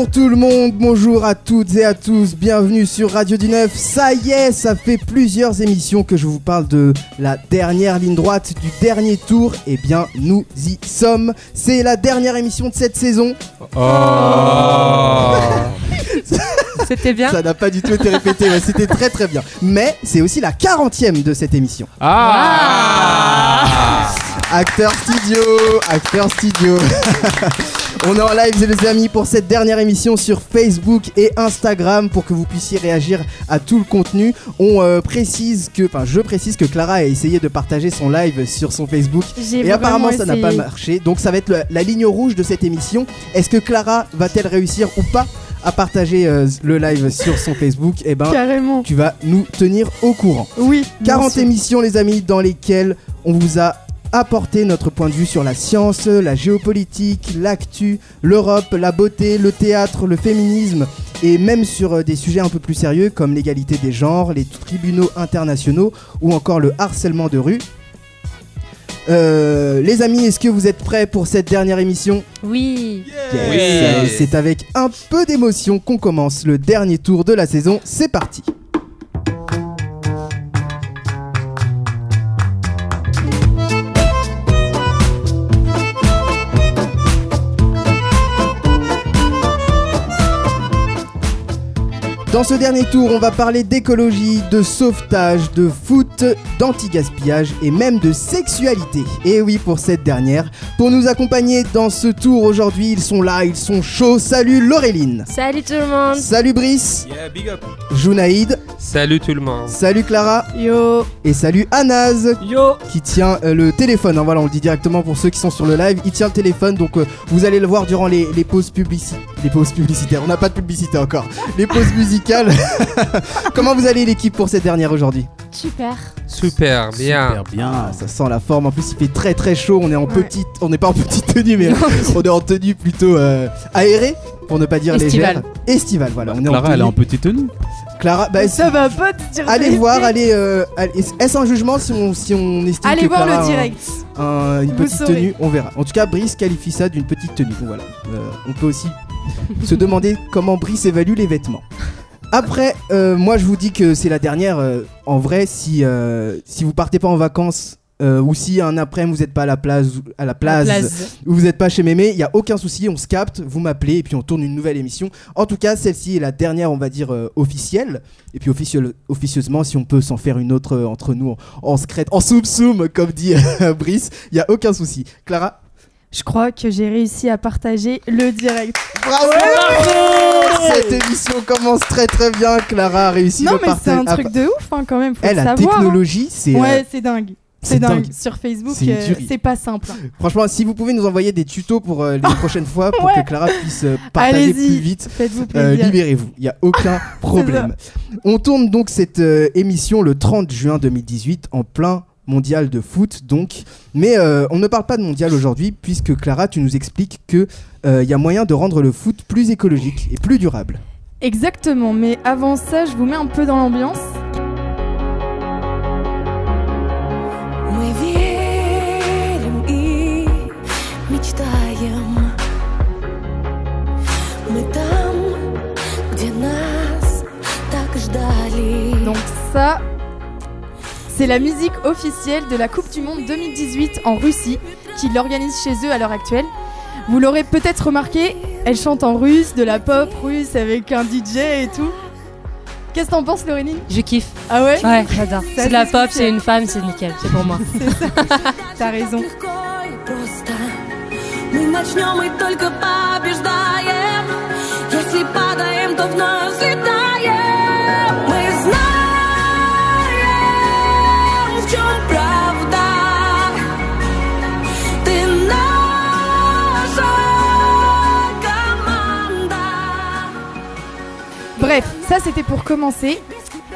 Bonjour tout le monde, bonjour à toutes et à tous, bienvenue sur Radio du Neuf. Ça y est, ça fait plusieurs émissions que je vous parle de la dernière ligne droite du dernier tour. Eh bien, nous y sommes. C'est la dernière émission de cette saison. C'était bien. Ça n'a pas du tout été répété, mais c'était très très bien. Mais c'est aussi la 40e de cette émission. Ah Acteur studio, acteur studio. On est en live les amis pour cette dernière émission sur Facebook et Instagram pour que vous puissiez réagir à tout le contenu. On euh, précise que, enfin je précise que Clara a essayé de partager son live sur son Facebook et apparemment ça n'a pas marché. Donc ça va être le- la ligne rouge de cette émission. Est-ce que Clara va-t-elle réussir ou pas à partager euh, le live sur son Facebook? Eh ben Carrément. tu vas nous tenir au courant. Oui. bien 40 sûr. émissions les amis dans lesquelles on vous a apporté notre point de vue sur la science, la géopolitique, l'actu, l'Europe, la beauté, le théâtre, le féminisme et même sur euh, des sujets un peu plus sérieux comme l'égalité des genres, les tribunaux internationaux ou encore le harcèlement de rue. Euh, les amis, est-ce que vous êtes prêts pour cette dernière émission? Oui. Yes. Oui. C'est avec un peu d'émotion qu'on commence le dernier tour de la saison. C'est parti. Dans ce dernier tour, on va parler d'écologie, de sauvetage, de foot, d'anti-gaspillage et même de sexualité. Et oui, pour cette dernière, pour nous accompagner dans ce tour aujourd'hui, ils sont là, ils sont chauds. Salut Laureline. Salut tout le monde. Salut Brice. Yeah, big up Jounaïd. Salut tout le monde. Salut Clara. Yo. Et salut Anaz Yo qui tient euh, le téléphone. hein, voilà, on le dit directement pour ceux qui sont sur le live. Il tient le téléphone, donc euh, vous allez le voir durant les, les pauses publicitaires. Les pauses publicitaires. On n'a pas de publicité encore. Les pauses musicales. Comment vous allez l'équipe pour cette dernière aujourd'hui? Super. Super, bien. Super bien. Ah, ça sent la forme. En plus, il fait très très chaud. On est en Ouais. petite, on n'est pas en petite tenue, mais on est en tenue plutôt euh, aérée, pour ne pas dire légère. Estivale, voilà. On est en Clara, elle est en petite tenue. Clara, bah, Ça va pas te dire. allez voir, allez. euh, allez- Est-ce un jugement si on, si on estime Allez que voir Clara le un- direct. un- une Vous petite saurez. tenue, on verra. En tout cas, Brice qualifie ça d'une petite tenue. Donc voilà. Euh, on peut aussi se demander comment Brice évalue les vêtements. Après, euh, moi je vous dis que c'est la dernière. euh, en vrai, si, euh, si vous partez pas en vacances euh, ou si un après-midi vous n'êtes pas à la place, à la place, ou vous n'êtes pas chez Mémé, il y a aucun souci, on se capte, vous m'appelez et puis on tourne une nouvelle émission. En tout cas, celle-ci est la dernière, on va dire euh, officielle. Et puis officieusement, si on peut s'en faire une autre euh, entre nous, en, en secret, en soum soum, comme dit Brice, il y a aucun souci. Clara, Je crois que j'ai réussi à partager le direct. bravo Cette émission commence très très bien. Clara a réussi non le mais c'est un truc de ouf hein, quand même. Faut Elle, le la savoir. hein. technologie, c'est euh, Ouais, c'est dingue. c'est dingue. dingue. Sur Facebook, C'est euh, pas simple. hein. Franchement, si vous pouvez nous envoyer des tutos pour euh, les prochaines fois, pour Ouais. que Clara puisse euh, partager plus vite. Euh, libérez-vous, il n'y a aucun problème. On tourne donc cette euh, émission le 30 juin 2018 en plein mondial de foot, donc. Mais euh, on ne parle pas de mondial aujourd'hui, puisque Clara, tu nous expliques qu'il euh, y a moyen de rendre le foot plus écologique et plus durable. Exactement, mais avant ça, je vous mets un peu dans l'ambiance. Donc ça, c'est la musique officielle de la Coupe du Monde 2018 en Russie, qui l'organise chez eux à l'heure actuelle. Vous l'aurez peut-être remarqué, elle chante en russe, de la pop russe avec un DJ et tout. Qu'est-ce que t'en penses, Laureline Je kiffe. Ah ouais Ouais, j'adore. C'est C'est de la assez pop, spécial. c'est une femme, c'est nickel. C'est pour moi. T'as raison. Легко и просто Мы начнем и только побеждаем Если падаем, то вновь взлетаем Мы знаем, Bref, ça c'était pour commencer.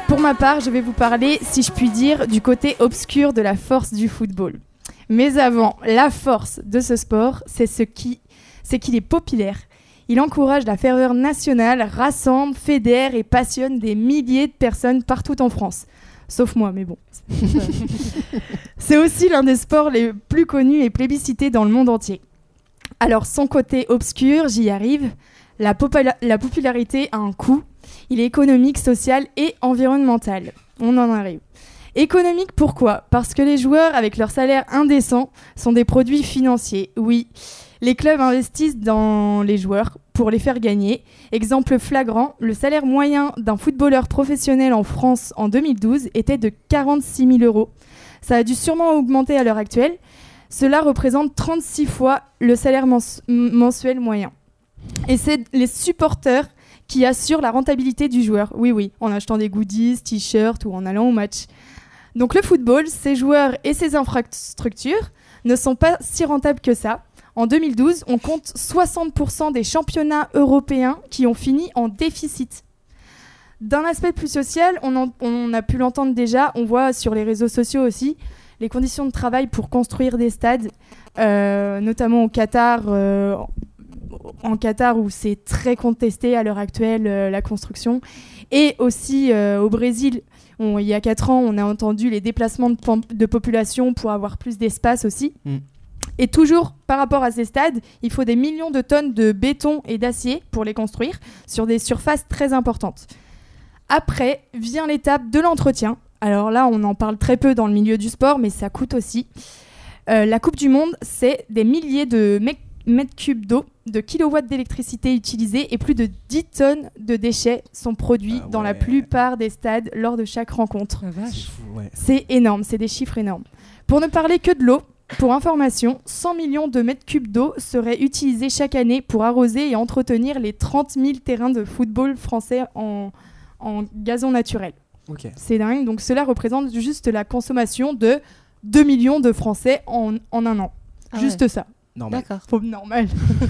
Pour ma part, je vais vous parler, si je puis dire, du côté obscur de la force du football. Mais avant, la force de ce sport, c'est ce qui, c'est qu'il est populaire. Il encourage la ferveur nationale, rassemble, fédère et passionne des milliers de personnes partout en France. Sauf moi, mais bon. c'est aussi l'un des sports les plus connus et plébiscités dans le monde entier. Alors, son côté obscur, j'y arrive. La, la popularité a un coût. Il est économique, social et environnemental. On en arrive. Économique, pourquoi? Parce que les joueurs, avec leur salaire indécent, sont des produits financiers. Oui, les clubs investissent dans les joueurs pour les faire gagner. Exemple flagrant, le salaire moyen d'un footballeur professionnel en France en 2012 était de 46 000 euros. Ça a dû sûrement augmenter à l'heure actuelle. Cela représente 36 fois le salaire mensuel moyen. Et c'est les supporters qui assurent la rentabilité du joueur. Oui, oui, en achetant des goodies, t-shirts ou en allant au match. Donc le football, ses joueurs et ses infrastructures ne sont pas si rentables que ça. En 2012, on compte 60% des championnats européens qui ont fini en déficit. D'un aspect plus social, on a pu l'entendre déjà, on voit sur les réseaux sociaux aussi les conditions de travail pour construire des stades, euh, notamment au Qatar, euh, en Qatar où c'est très contesté à l'heure actuelle euh, la construction, et aussi euh, au Brésil. On- il y a 4 ans, on a entendu les déplacements de, population pour avoir plus d'espace aussi. Mm. Et toujours par rapport à ces stades, il faut des millions de tonnes de béton et d'acier pour les construire sur des surfaces très importantes. Après vient l'étape de l'entretien. Alors là, on en parle très peu dans le milieu du sport, mais ça coûte aussi. Euh, la Coupe du Monde, c'est des milliers de mè- mètres cubes d'eau, de kilowatts d'électricité utilisés et plus de 10 tonnes de déchets sont produits Ah dans la plupart des stades lors de chaque rencontre. C'est ouais. Énorme, c'est des chiffres énormes. Pour ne parler que de l'eau, pour information, 100 millions de mètres cubes d'eau seraient utilisés chaque année pour arroser et entretenir les 30 000 terrains de football français en, en gazon naturel. C'est dingue, donc cela représente juste la consommation de 2 millions de Français en, en un an. Ah juste ça. Normal. D'accord. Normal.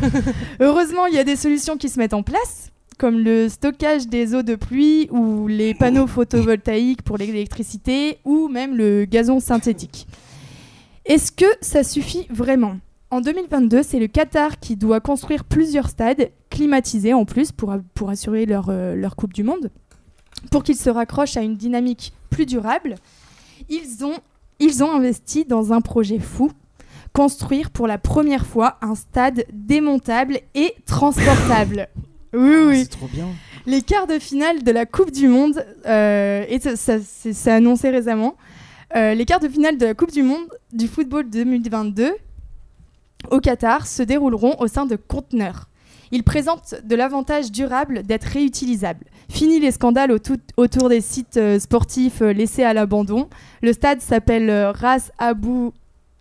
Heureusement, il y a des solutions qui se mettent en place, comme le stockage des eaux de pluie ou les panneaux photovoltaïques pour l'électricité ou même le gazon synthétique. Est-ce que ça suffit vraiment? En 2022, c'est le Qatar qui doit construire plusieurs stades climatisés en plus pour, pour assurer leur, euh, leur Coupe du Monde, pour qu'ils se raccrochent à une dynamique plus durable. Ils ont, ils ont investi dans un projet fou construire pour la première fois un stade démontable et transportable. Oui, Ah, oui. C'est trop bien. Les quarts de finale de la Coupe du Monde, euh, et ça, ça- c'est annoncé récemment, euh, les quarts de finale de la Coupe du Monde du football 2022 au Qatar se dérouleront au sein de conteneurs. Ils présentent de l'avantage durable d'être réutilisables. Fini les scandales autour des sites euh, sportifs laissés à l'abandon. Le stade s'appelle Ras Abu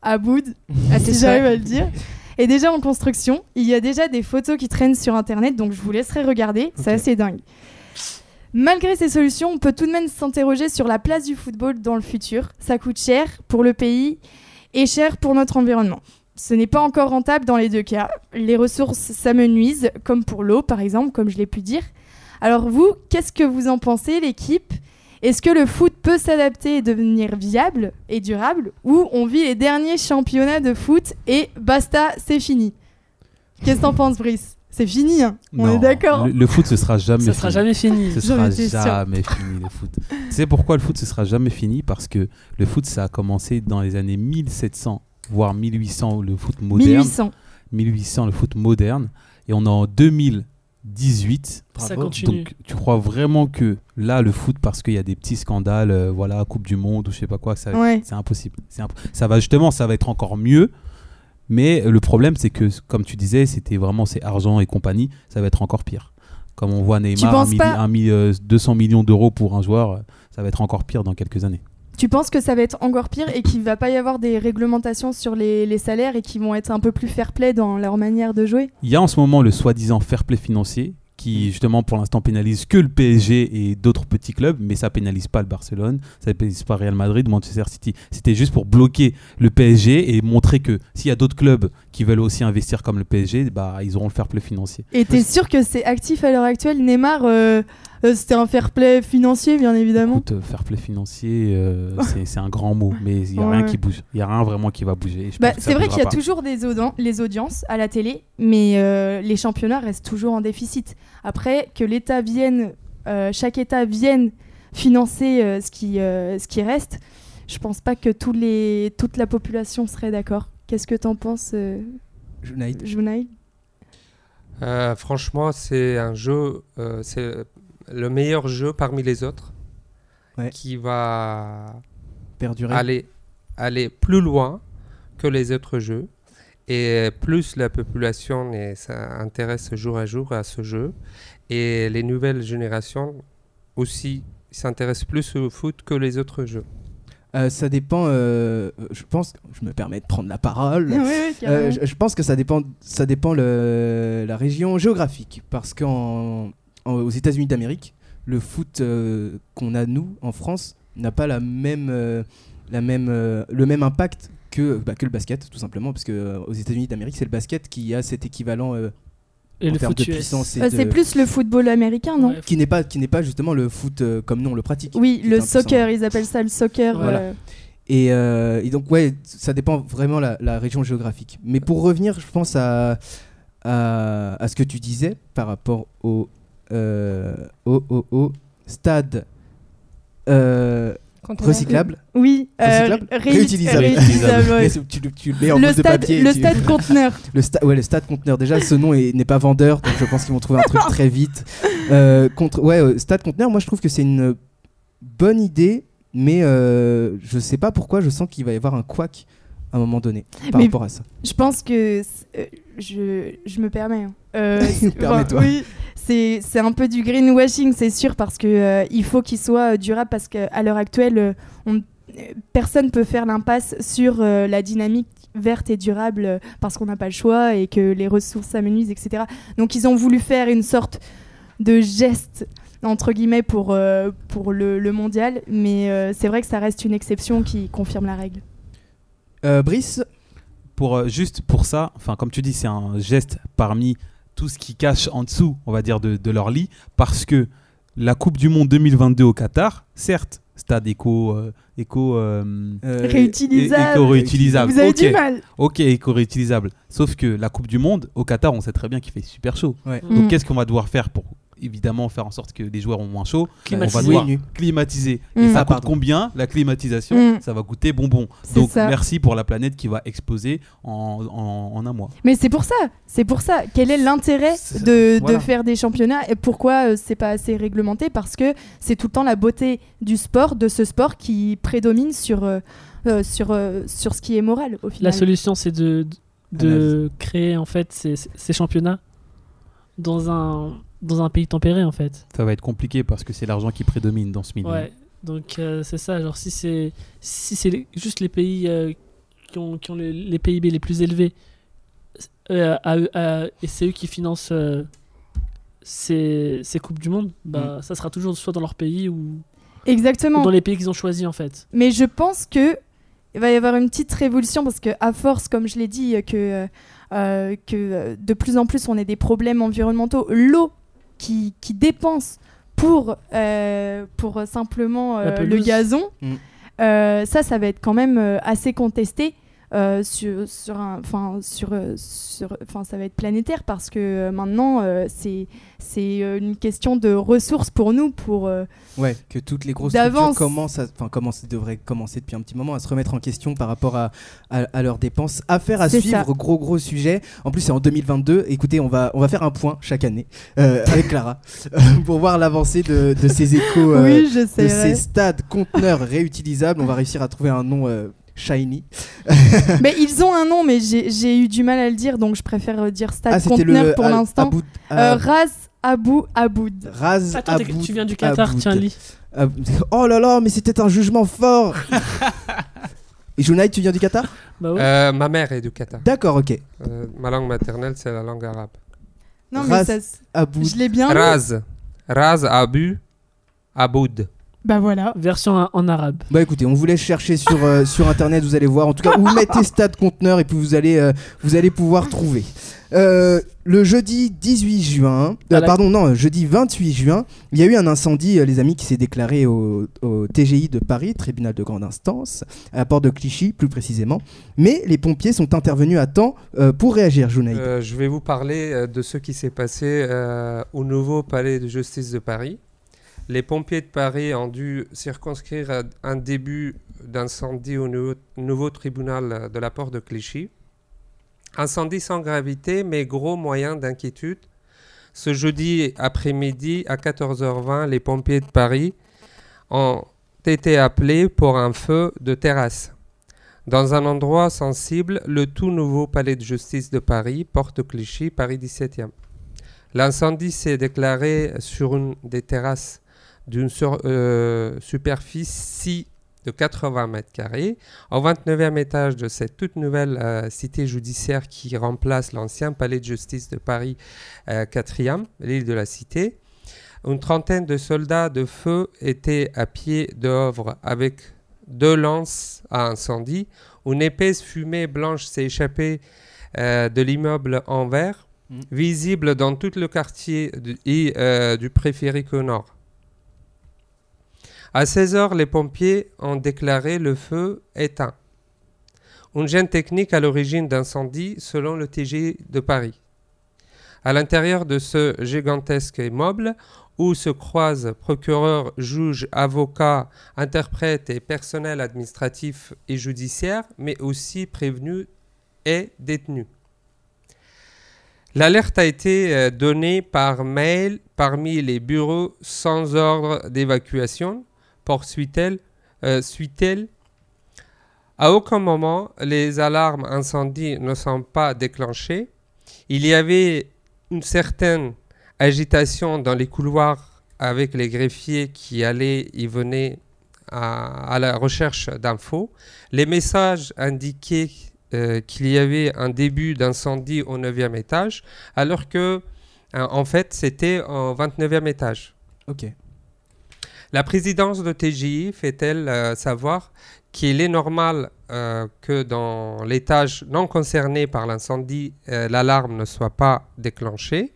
Aboud, Ah, si j'arrive à le dire. est déjà en construction. Il y a déjà des photos qui traînent sur internet, donc je vous laisserai regarder. C'est assez dingue. Malgré ces solutions, on peut tout de même s'interroger sur la place du football dans le futur. Ça coûte cher pour le pays et cher pour notre environnement. Ce n'est pas encore rentable dans les deux cas. Les ressources s'amenuisent, comme pour l'eau par exemple, comme je l'ai pu dire. Alors vous, qu'est-ce que vous en pensez, l'équipe? Est-ce que le foot peut s'adapter et devenir viable et durable Ou on vit les derniers championnats de foot et basta, c'est fini Qu'est-ce que t'en penses, Brice? C'est fini, hein on Non, est d'accord Le, le foot, ce sera jamais Ça fini. sera jamais fini. Ce sera jamais fini le foot. tu sais pourquoi le foot ce sera jamais fini? Parce que le foot ça a commencé dans les années 1700 voire 1800 le foot moderne, 1800. 1800 le foot moderne et on est en 2018. Ça continue. Donc tu crois vraiment que là le foot parce qu'il y a des petits scandales euh, voilà Coupe du monde ou je sais pas quoi Ouais. c'est impossible. Imp- ça va justement ça va être encore mieux. Mais le problème c'est que comme tu disais c'était vraiment c'est argent et compagnie ça va être encore pire. Comme on voit Neymar un pas- un mi- euh, 200 millions d'euros pour un joueur ça va être encore pire dans quelques années. Tu penses que ça va être encore pire et qu'il va pas y avoir des réglementations sur les, les salaires et qu'ils vont être un peu plus fair-play dans leur manière de jouer? Il y a en ce moment le soi-disant fair play financier qui justement pour l'instant pénalise que le PSG et d'autres petits clubs, mais ça pénalise pas le Barcelone, ça pénalise pas Real Madrid, Manchester City. C'était juste pour bloquer le PSG et montrer que s'il y a d'autres clubs qui veulent aussi investir comme le PSG, bah ils auront le fair play financier. Et t'es sûr que c'est actif à l'heure actuelle? Neymar, euh, Euh, C'était un fair play financier, bien évidemment. Écoute, euh, fair play financier, euh, c'est- un grand mot, mais il n'y a Ouais. rien qui bouge. Il n'y a rien vraiment qui va bouger. Bah, c'est vrai qu'il y a pas. toujours des les audiences à la télé, mais euh, les championnats restent toujours en déficit. Après, que l'État vienne, euh, chaque État vienne financer euh, ce, qui, euh, ce qui reste, je pense pas que tous les, toute la population serait d'accord. Qu'est-ce que t'en penses, euh, Junaid. Junaid? Euh, franchement, c'est un jeu, euh, c'est le meilleur jeu parmi les autres Ouais. qui va Perdurer. aller, aller plus loin que les autres jeux. Et plus la population s'intéresse jour à jour à ce jeu, et les nouvelles générations aussi s'intéressent plus au foot que les autres jeux. Euh, ça dépend. euh, je pense. Je me permets de prendre la parole. Oui, oui, carrément. Euh, je, je pense que ça dépend, ça dépend le, la région géographique. Parce qu'aux États-Unis d'Amérique, le foot euh, qu'on a nous en France n'a pas la même, euh, la même, euh, le même impact que, bah, que le basket, tout simplement. Parce qu'aux États-Unis d'Amérique, c'est le basket qui a cet équivalent euh, Et en le termes de puissance. et Euh, de- C'est plus le football américain, non? Ouais, qui n'est pas, qui n'est pas justement le foot euh, comme nous on le pratique. Oui, le soccer, ils appellent ça le soccer. Voilà. euh, Et, euh, et donc, ouais, ça dépend vraiment la, la région géographique. Mais pour revenir, je pense à, à, à ce que tu disais par rapport au, au, au, au stade euh, recyclable. Oui, euh, Recyclable Réutilisable. réutilisable, ouais. Mais c'est- tu, le- tu le mets en Le mousse de stade, papier. le tu- stade conteneur. le, sta- ouais, le stade conteneur. Déjà, ce nom est- n'est pas vendeur, donc je pense qu'ils vont trouver un truc très vite. Euh, contre, ouais, euh, stade conteneur, moi je trouve que c'est une bonne idée, mais je sais pas pourquoi, je sens qu'il va y avoir un couac à un moment donné par Mais- rapport à ça. Je pense que euh, je, je me permets. hein. Euh, c'est- Permets-toi. oui, c'est un peu du greenwashing, c'est sûr, parce que euh, il faut qu'il soit euh, durable, parce qu'à l'heure actuelle, euh, on- personne peut faire l'impasse sur la dynamique verte et durable parce qu'on n'a pas le choix et que les ressources s'amenuisent, etc. Donc ils ont voulu faire une sorte de geste entre guillemets pour, euh, pour le, le mondial, mais euh, c'est vrai que ça reste une exception qui confirme la règle. Euh, Brice, pour euh, juste pour ça, enfin comme tu dis, c'est un geste parmi tout ce qui cache en dessous, on va dire, de, de leur lit, parce que la Coupe du Monde 2022 au Qatar, certes, stade éco, euh, éco, euh, Réutilisable. éco réutilisable. Vous avez du mal. ok, éco réutilisable. Sauf que la Coupe du Monde au Qatar, on sait très bien qu'il fait super chaud. Ouais. Donc Mm. qu'est-ce qu'on va devoir faire pour évidemment faire en sorte que les joueurs ont moins chaud On Climatiser. va Oui, devoir climatiser. Mm. Et ça Ah, coûte combien la climatisation Mm. Ça va coûter bonbon. Donc ça. merci pour la planète qui va exploser en, en- en un mois. Mais c'est pour ça, c'est pour ça. Quel est l'intérêt de, voilà. de faire des championnats et pourquoi euh, c'est pas assez réglementé? Parce que c'est tout le temps la beauté du sport, de ce sport qui prédomine sur, euh, euh, sur, euh, sur ce qui est moral au La final. solution, c'est de, de créer en fait ces, ces championnats dans un, dans un pays tempéré en fait. Ça va être compliqué parce que c'est l'argent qui prédomine dans ce milieu. Ouais. Donc euh, c'est ça. Genre si c'est si c'est juste les pays euh, qui ont, qui ont les, les PIB les plus élevés euh, à eux- à- et c'est eux qui financent euh, ces, ces coupes du monde, bah ça sera toujours soit dans leur pays ou, ou Exactement. dans les pays qu'ils ont choisis en fait. Mais je pense que il va y avoir une petite révolution parce que à force, comme je l'ai dit, que euh, que de plus en plus on a des problèmes environnementaux, l'eau qui, qui dépense pour euh, pour simplement euh, le gazon, Mm. euh, ça, ça va être quand même euh, assez contesté. Euh, sur sur un enfin sur euh, sur enfin ça va être planétaire parce que euh, maintenant euh, c'est c'est une question de ressources pour nous pour euh, Ouais, que toutes les grosses structures commencent, enfin commencent, devraient commencer depuis un petit moment à se remettre en question par rapport à, à, à leurs dépenses. Affaire à suivre, ça. gros gros sujet. En plus, c'est en 2022. Écoutez, on va on va faire un point chaque année avec Clara pour voir l'avancée de, de ces échos, oui de ces stades conteneurs réutilisables. On va réussir à trouver un nom shiny. Mais ils ont un nom, mais j'ai eu du mal à le dire, donc je préfère euh, dire Stade Ah, Conteneur le pour Al- l'instant. Euh, euh, Raz Abou Aboud. Raz Attends, Aboud tu viens du Qatar, Aboud. tiens lis. Oh là là, mais c'était un jugement fort. Et Junaid, tu viens du Qatar? Bah ouais. Euh, ma mère est du Qatar. D'accord, ok. Euh, ma langue maternelle, c'est la langue arabe. Non, mais Raz ça, s- Aboud. je l'ai bien. Raz. Raz Abu Aboud. Bah voilà. Version en- arabe. Bah écoutez, on vous laisse chercher sur, euh, sur internet, vous allez voir. En tout cas, vous mettez stade conteneur et puis vous allez, euh, vous allez pouvoir trouver. Euh, le jeudi 18 juin, euh, la- pardon, non, jeudi 28 juin, il y a eu un incendie, euh, les amis, qui s'est déclaré au, au TGI de Paris, tribunal de grande instance, à la porte de Clichy plus précisément. Mais les pompiers sont intervenus à temps euh, pour réagir, Jounaï. Euh, je vais vous parler euh, de ce qui s'est passé euh, au nouveau palais de justice de Paris. Les pompiers de Paris ont dû circonscrire un début d'incendie au nouveau, tribunal de la porte de Clichy. Incendie sans gravité, mais gros moyen d'inquiétude. Ce jeudi après-midi, à 14h20, les pompiers de Paris ont été appelés pour un feu de terrasse. Dans un endroit sensible, le tout nouveau palais de justice de Paris, porte Clichy, Paris 17e. L'incendie s'est déclaré sur une des terrasses d'une euh, superficie de 80 mètres carrés, au 29e étage de cette toute nouvelle euh, cité judiciaire qui remplace l'ancien palais de justice de Paris euh, 4e, l'île de la Cité. Une trentaine de soldats de feu étaient à pied d'œuvre avec deux lances à incendie. Une épaisse fumée blanche s'est échappée euh, de l'immeuble en verre, Mm. visible dans tout le quartier du, et, euh, du préférique au nord. À 16 heures, les pompiers ont déclaré le feu éteint. Une gêne technique à l'origine d'incendie selon le TG de Paris. À l'intérieur de ce gigantesque immeuble, où se croisent procureurs, juges, avocats, interprètes et personnel administratif et judiciaire, mais aussi prévenus et détenus. L'alerte a été euh, donnée par mail parmi les bureaux sans ordre d'évacuation, poursuit-elle. euh, suit-elle. À aucun moment, les alarmes incendie ne sont pas déclenchées. Il y avait une certaine agitation dans les couloirs avec les greffiers qui allaient et venaient à, à la recherche d'infos. Les messages indiquaient euh, qu'il y avait un début d'incendie au 9e étage, alors que, euh, en fait, c'était au 29e étage. Ok. La présidence de TGI fait-elle euh, savoir qu'il est normal euh, que dans l'étage non concerné par l'incendie, euh, l'alarme ne soit pas déclenchée?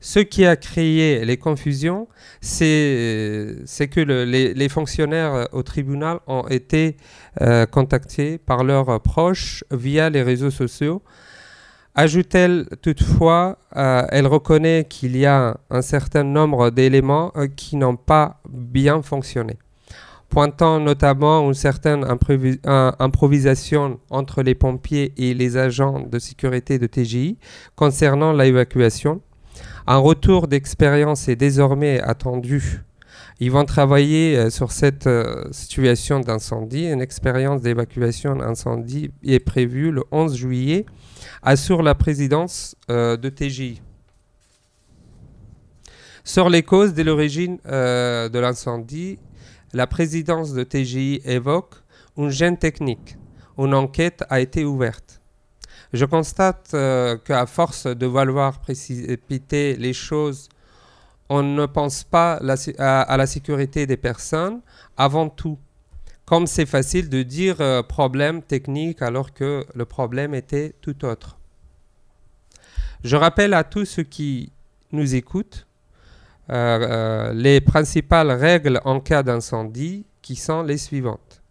Ce qui a créé les confusions, c'est que le- les, fonctionnaires au tribunal ont été contactés par leurs proches via les réseaux sociaux. Ajoute-t-elle toutefois, euh, elle reconnaît qu'il y a un certain nombre d'éléments euh, qui n'ont pas bien fonctionné, pointant notamment une certaine euh, improvisation entre les pompiers et les agents de sécurité de TGI concernant l'évacuation. Un retour d'expérience est désormais attendu. Ils vont travailler sur cette situation d'incendie. Une expérience d'évacuation d'incendie est prévue le 11 juillet assure la présidence euh, de TGI. Sur les causes de l'origine euh, de l'incendie, la présidence de TGI évoque une gêne technique. Une enquête a été ouverte. Je constate euh, qu'à force de vouloir précipiter les choses, on ne pense pas à la sécurité des personnes avant tout. Comme c'est facile de dire euh, problème technique alors que le problème était tout autre. Je rappelle à tous ceux qui nous écoutent euh, euh, les principales règles en cas d'incendie qui sont les suivantes.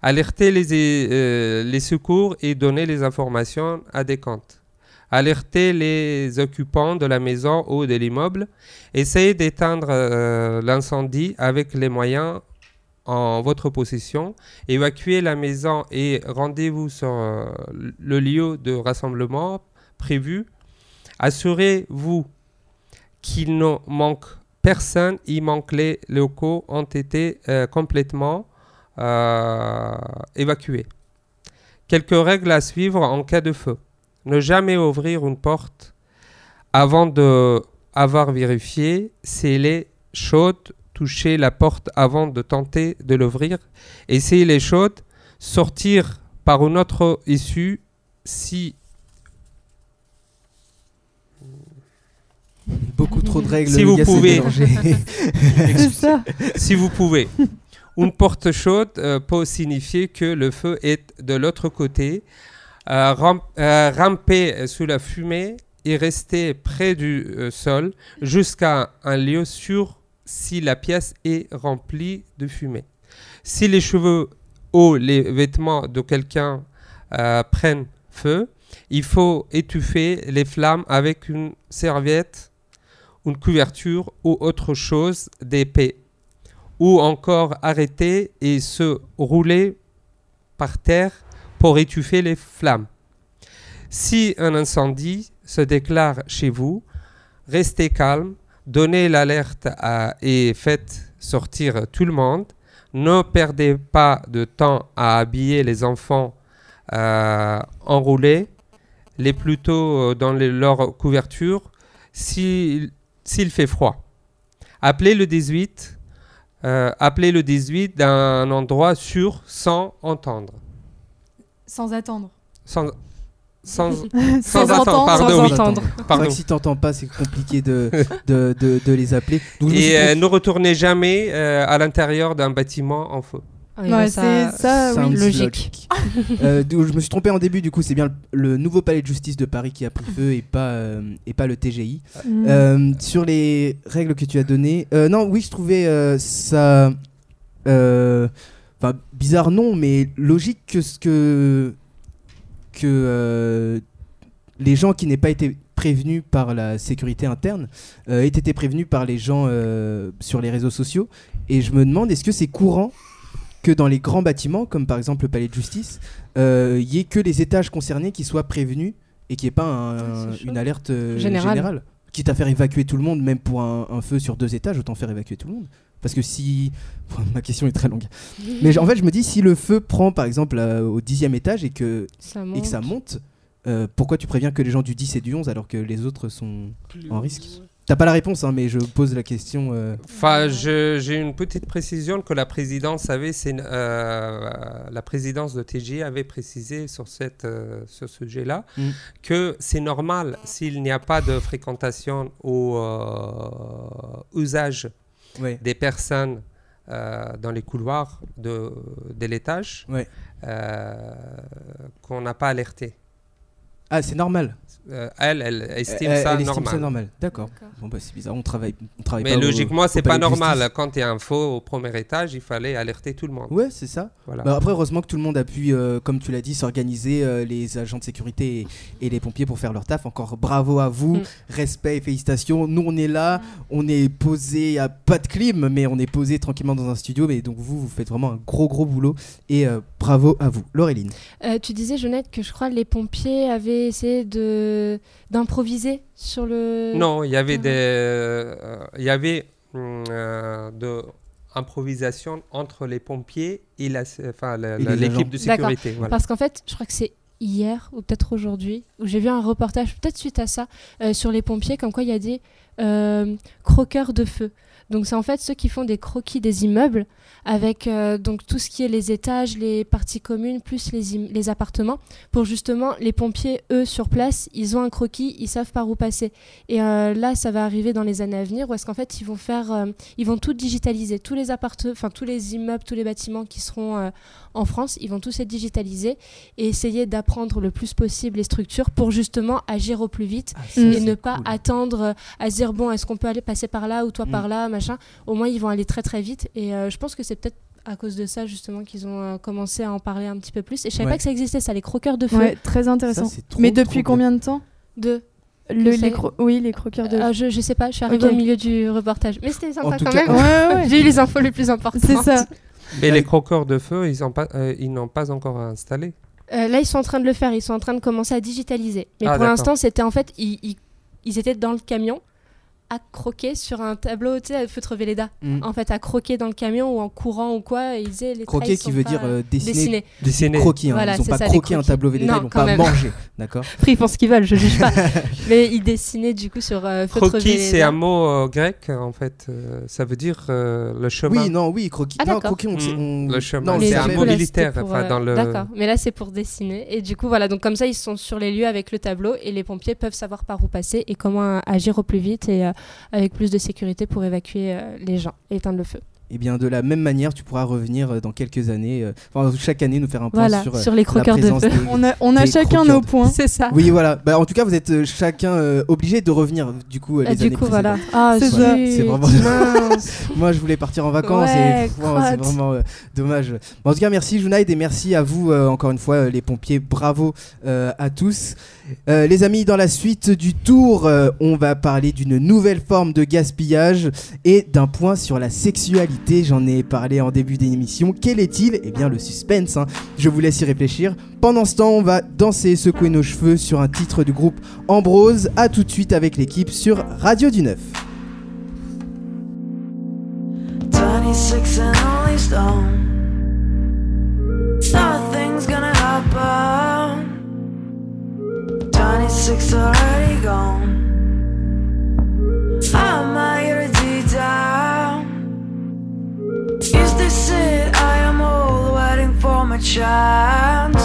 Alerter les, secours et donner les informations adéquates. Alerter les occupants de la maison ou de l'immeuble. Essayer d'éteindre l'incendie avec les moyens en votre possession. Évacuer la maison et rendez-vous sur euh, le lieu de rassemblement prévu. Assurez-vous qu'il ne manque personne, il manque les locaux ont été euh, complètement euh, évacués. Quelques règles à suivre en cas de feu. Ne jamais ouvrir une porte avant de avoir vérifié si elle est chaude. Toucher la porte avant de tenter de l'ouvrir. Et si elle est chaude, sortir par une autre issue si Beaucoup trop de règles. Si vous pouvez. si vous pouvez. Une porte chaude euh, peut signifier que le feu est de l'autre côté. Euh, ram- euh, ramper sous la fumée et rester près du euh, sol jusqu'à un lieu sûr si la pièce est remplie de fumée. Si les cheveux ou les vêtements de quelqu'un euh, prennent feu, il faut étouffer les flammes avec une serviette, une couverture ou autre chose d'épais ou encore arrêter et se rouler par terre pour étouffer les flammes. Si un incendie se déclare chez vous, restez calme, donnez l'alerte et faites sortir tout le monde. Ne perdez pas de temps à habiller les enfants euh, enroulés, les plutôt euh, dans les- leur couverture s'il s'il fait froid. Appelez le 18 euh, appelez le 18 d'un endroit sûr sans entendre. Sans attendre. Sans, sans, Sans sans attendre, entendre, pardon, sans oui. entendre. C'est vrai Pardon. que si t'entends pas, c'est compliqué de, de, de, de les appeler. Donc, Et euh, ne retournez jamais euh, à l'intérieur d'un bâtiment en feu. Oui, Ouais, c'est ça, oui. logique. Euh, je me suis trompé en début, du coup, c'est bien le, le nouveau palais de justice de Paris qui a pris feu et pas, euh, et pas le TGI. Mm. Euh, sur les règles que tu as données, euh, non, oui, je trouvais euh, ça. euh, Enfin, bizarre, non, mais logique que ce que. Que euh, les gens qui n'aient pas été prévenus par la sécurité interne euh, aient été prévenus par les gens euh, sur les réseaux sociaux. Et je me demande, est-ce que c'est courant que dans les grands bâtiments, comme par exemple le palais de justice, il y ait que les étages concernés qui soient prévenus et qu'il n'y ait pas un- une alerte Générale. générale? Quitte à faire évacuer tout le monde, même pour un, un feu sur deux étages, autant faire évacuer tout le monde. Parce que si. Ma question est très longue. Mais en fait, je me dis, si le feu prend par exemple euh, au dixième étage et que, Ça et que ça monte, euh, pourquoi tu préviens que les gens du 10 et du 11 alors que les autres sont. En risque. T'as pas la réponse, hein, mais je pose la question. euh, Enfin, j'ai une petite précision que la présidence avait, c'est euh, la présidence de TG avait précisé sur cette, euh, ce sujet-là Mm. que c'est normal s'il n'y a pas de fréquentation au euh, usage Des personnes euh, dans les couloirs de, de l'étage euh, qu'on n'a pas alerté. Ah, c'est normal. Euh, elle, elle estime Elle- ça elle estime normal. ça normal. D'accord. Bon, bah, c'est bizarre. On travaille, on travaille Mais pas logiquement, c'est pas normal. justice. Quand il y a un faux au premier étage, il fallait alerter tout le monde. Ouais, c'est ça. Voilà. Bah, après, heureusement que tout le monde a pu, euh, comme tu l'as dit, s'organiser, euh, les agents de sécurité et, et les pompiers pour faire leur taf. Encore bravo à vous, Mm. respect et félicitations. Nous, on est là, on est posé, à pas de clim, mais on est posé tranquillement dans un studio. Mais donc, vous, vous faites vraiment un gros, gros boulot. Et euh, bravo à vous. Laureline. Euh, tu disais, Jeannette, que je crois les pompiers avaient essayé de d'improviser sur le. Non, il y avait des, euh, il y avait hum, euh, de improvisation entre les pompiers et la, enfin, l'équipe de sécurité. voilà. Parce qu'en fait, je crois que c'est hier ou peut-être aujourd'hui où j'ai vu un reportage, peut-être suite à ça, euh, sur les pompiers, comme quoi il y a des euh, croqueurs de feu. Donc c'est en fait ceux qui font des croquis des immeubles avec euh, donc tout ce qui est les étages, les parties communes, plus les, les appartements, pour justement les pompiers, eux, sur place, ils ont un croquis, ils savent par où passer. Et euh, là, ça va arriver dans les années à venir, où est-ce qu'en fait, ils vont faire, euh, ils vont tout digitaliser, tous les enfin tous les immeubles, tous les bâtiments qui seront en France, ils vont tous être digitalisés et essayer d'apprendre le plus possible les structures pour justement agir au plus vite Mm. et ne pas attendre à se dire bon est-ce qu'on peut aller passer par là ou toi Mm. par là machin au moins ils vont aller très très vite et euh, je pense que c'est peut-être à cause de ça justement qu'ils ont euh, commencé à en parler un petit peu plus et je savais Ouais. pas que ça existait ça les croqueurs de feu Ouais, très intéressant. Ça, c'est trop, Mais depuis bien. combien de temps? De Le- les cro- Oui, les croqueurs de. Euh, je, je sais pas je suis arrivée au milieu du reportage mais c'était sympa quand cas- même Ouais, ouais, j'ai eu les infos les plus importantes c'est ça. Mais Ouais. les croqueurs de feu, ils n'ont pas, euh, ils n'ont pas encore installé. Euh, là, ils sont en train de le faire. Ils sont en train de commencer à digitaliser. Mais Ah, pour l'instant, c'était en fait, ils, ils- ils étaient dans le camion à croquer sur un tableau, tu sais, feutre Velleda. Mm. En fait, à croquer dans le camion ou en courant ou quoi. Et ils disaient les Croquer qui sont veut pas, dire euh, dessiner. dessiner. Dessiné. Croquis, hein. Voilà, ils ont c'est pas ça, croqué un croquis. tableau Velleda, Non, ils quand pas même. mangé, d'accord Après, ils font ce qu'ils veulent, je juge pas. Mais ils dessinaient du coup sur euh, feutre Croquis, Velleda. c'est un mot euh, grec en fait. euh, ça veut dire euh, le chemin. Oui, non, oui, croquis. Ah, non, d'accord. croquis, on, Mm. on- Le chemin. C'est un mot là, militaire, le- D'accord. Mais là, c'est pour dessiner. Et du coup, voilà. Donc, comme ça, ils sont sur les lieux avec le tableau et les pompiers peuvent savoir par où passer et comment agir au plus vite. Et euh, avec plus de sécurité pour évacuer euh, les gens et éteindre le feu. Et bien de la même manière, tu pourras revenir euh, dans quelques années, euh, enfin chaque année nous faire un point Voilà, sur, euh, sur les croqueurs de présence feu. des- On a, on a chacun croqueurs nos de- points. C'est ça. Oui, voilà. Bah, en tout cas, vous êtes chacun euh, obligé de revenir du coup euh, Ah, les du années coup, voilà. Ah, C'est vraiment- mince. Moi, je voulais partir en vacances Ouais, et c'est vraiment euh, dommage. Bon, en tout cas, merci Junaid et merci à vous euh, encore une fois les pompiers. Bravo euh, à tous. Euh, les amis, dans la suite du tour, euh, on va parler d'une nouvelle forme de gaspillage et d'un point sur la sexualité. J'en ai parlé en début d'émission. Quel est-il? Eh bien, le suspense. hein. Je vous laisse y réfléchir. Pendant ce temps, on va danser, secouer nos cheveux sur un titre du groupe Ambrose. À tout de suite avec l'équipe sur Radio du Neuf. 26 and only stone. Nothing's gonna happen. 26 already gone. I'm already my chance.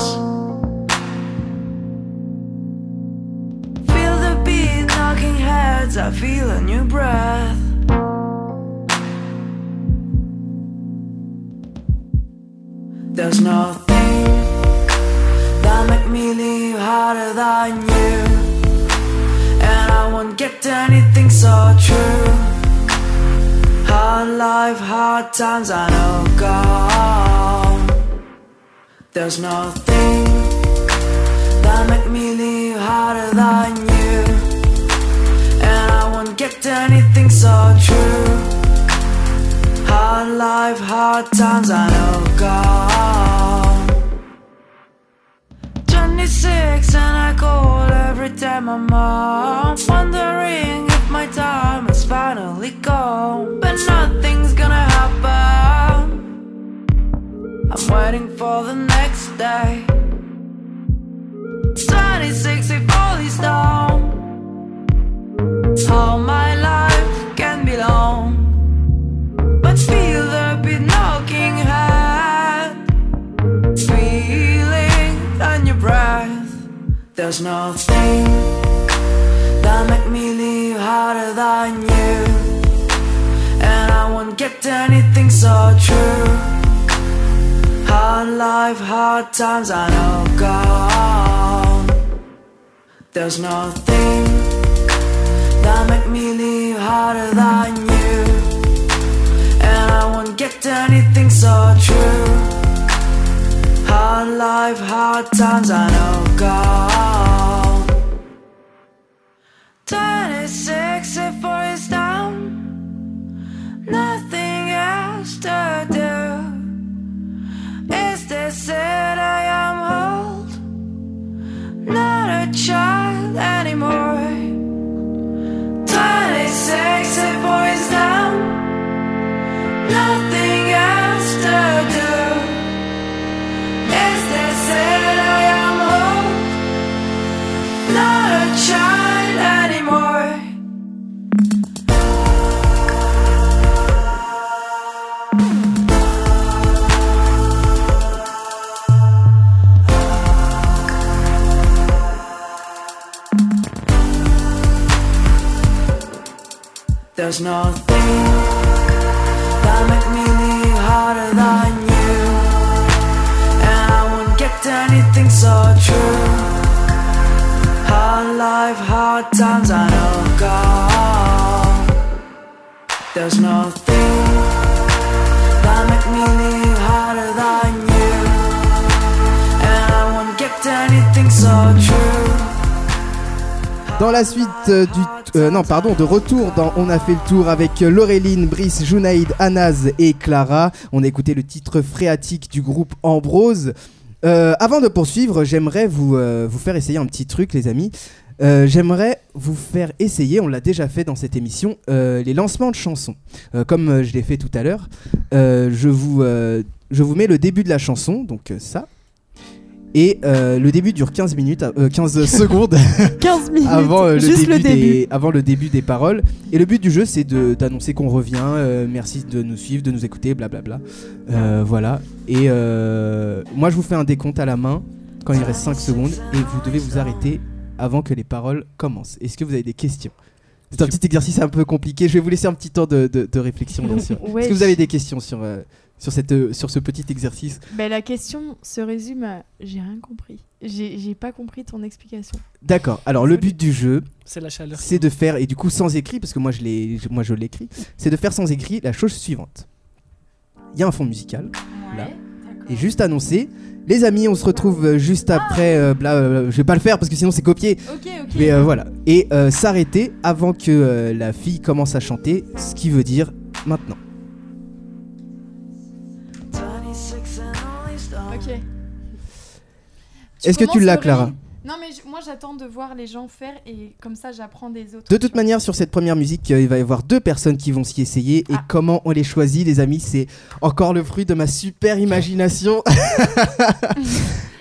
Feel the beat knocking heads. I feel a new breath. There's nothing that make me leave harder than you. And I won't get anything so true. Hard life, hard times, I know gone. There's nothing that make me leave harder than you. And I won't get anything so true. Hard life, hard times, I know gone. 26 and I call every time I'm up. Wondering if my time has finally gone But nothing's gonna happen. I'm waiting for the next day. 26 if all is down. How my life can be long. But feel the beat knocking head Feeling on your breath There's nothing That make me leave harder than you And I won't get anything so true Hard life, hard times, I know gone There's nothing That make me leave harder than you and I won't get anything so true. Hard life, hard times, I know gone. 26 There's nothing that me harder than you. And I won't get anything so true. Hard life, hard times, I know gone. There's Dans la suite euh, du euh, non pardon de retour On a fait le tour avec Laureline, Brice, Junaïd, Anaz et Clara. On a écouté le titre phréatique du groupe Ambrose. Euh, avant de poursuivre, j'aimerais vous, faire essayer un petit truc les amis. J'aimerais vous faire essayer, on l'a déjà fait dans cette émission, les lancements de chansons. Comme je l'ai fait tout à l'heure, je, vous, je vous mets le début de la chanson, donc ça. Et euh, le début dure 15 minutes, euh, 15 secondes 15 minutes. avant, euh, le Juste début le début. Des, avant le début des paroles. Et le but du jeu, c'est d'annoncer qu'on revient. euh, merci de nous suivre, de nous écouter, blablabla. Euh, voilà. Et euh, moi, je vous fais un décompte à la main quand il reste 5 secondes. Et vous devez vous arrêter avant que les paroles commencent. Est-ce que vous avez des questions? C'est un petit exercice un peu compliqué. Je vais vous laisser un petit temps de, de- de réflexion, bien sûr. Ouais. Est-ce que vous avez des questions sur, euh, sur, cette, euh, sur ce petit exercice Ben, la question se résume à j'ai rien compris. J'ai j'ai pas compris ton explication. D'accord. Alors, le but du jeu, C'est la chaleur. c'est de faire, et du coup sans écrit, parce que moi je moi je l'écris, c'est de faire sans écrit la chose suivante. Il y a un fond musical, là, et juste annoncé. Les amis, on se retrouve euh, juste après. euh, bla, euh, je vais pas le faire parce que sinon c'est copié. Ok, ok. Mais euh, voilà. Et euh, s'arrêter avant que euh, la fille commence à chanter, ce qui veut dire maintenant. Est-ce que tu l'as, Clara Non, mais je- moi j'attends de voir les gens faire et comme ça j'apprends des autres. De toute manière, sur cette première musique, euh, il va y avoir deux personnes qui vont s'y essayer. Et Ah. comment on les choisit, les amis, c'est encore le fruit de ma super imagination.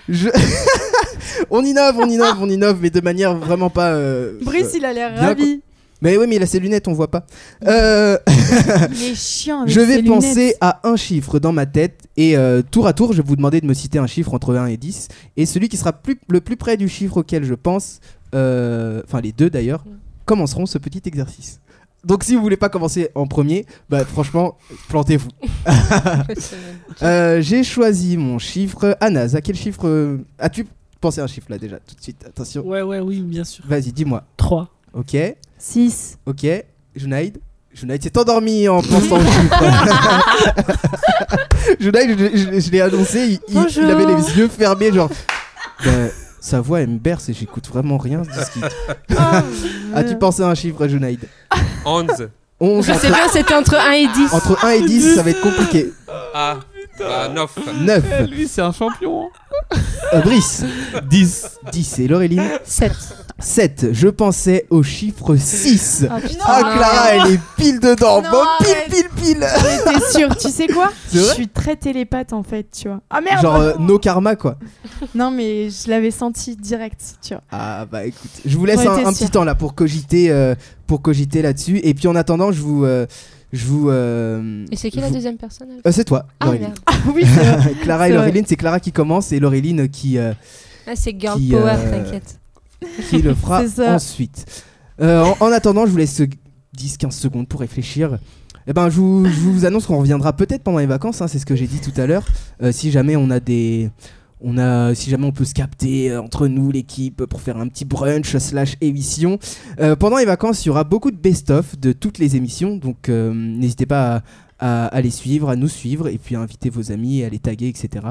Je- on innove, on innove, on innove, mais de manière vraiment pas. euh, Brice, il a l'air ravi. Mais oui, mais il a ses lunettes, on voit pas. Euh, Il est chiant. Avec je vais ses penser lunettes. à un chiffre dans ma tête et euh, tour à tour, je vais vous demander de me citer un chiffre entre 1 et 10. Et celui qui sera plus, le plus près du chiffre auquel je pense, euh, enfin les deux d'ailleurs, commenceront ce petit exercice. Donc si vous voulez pas commencer en premier, bah franchement, plantez-vous. Euh, J'ai choisi mon chiffre. Anas, à quel chiffre as-tu pensé à un chiffre là déjà Tout de suite, attention. Ouais, ouais, oui, bien sûr. Vas-y, dis-moi. 3. Ok, 6. ok. Junaïd Junaïd s'est endormi en pensant au chiffre. Junaïd, je, je- je l'ai annoncé, il, il- avait les yeux fermés, genre. Bah, sa voix elle me berce et j'écoute vraiment rien de ce qu'il dit. As-tu pensé à un chiffre, Junaïd 11. 11 Je sais bien, c'était entre 1 et 10. entre 1 et 10, ça va être compliqué. Ah, bah, 9. 9. Lui, c'est un champion. Euh, Brice 10. 10 et Laureline 7. 7. Je pensais au chiffre 6. Oh, putain. Ah, Clara, elle est pile dedans. Non, Bon, pile, arrête. pile, pile. T'es sûr Tu sais quoi? Je suis très télépathe en fait, tu vois. Ah merde Genre, euh, no karma, quoi. Non, mais je l'avais senti direct, tu vois. Ah, bah écoute, je vous laisse un, un petit temps là pour cogiter, euh, pour cogiter là-dessus. Et puis en attendant, je vous. Je vous euh, Et c'est qui la deuxième personne Euh, C'est toi, Ah merde. Ah oui. Clara et. Laureline, c'est Clara qui commence et Laureline qui, euh, Ah, c'est girl Qui, power, t'inquiète. qui le fera ensuite. En, en attendant, je vous laisse 10-15 secondes pour réfléchir. Eh ben, je vous, je vous annonce qu'on reviendra peut-être pendant les vacances, hein, c'est ce que j'ai dit tout à l'heure. Si jamais on a des. On a, si jamais on peut se capter euh, entre nous, l'équipe, pour faire un petit brunch slash émission. Euh, pendant les vacances, il y aura beaucoup de best-of de toutes les émissions, donc euh, n'hésitez pas à, à- à les suivre, à nous suivre, et puis à inviter vos amis, à les taguer, etc.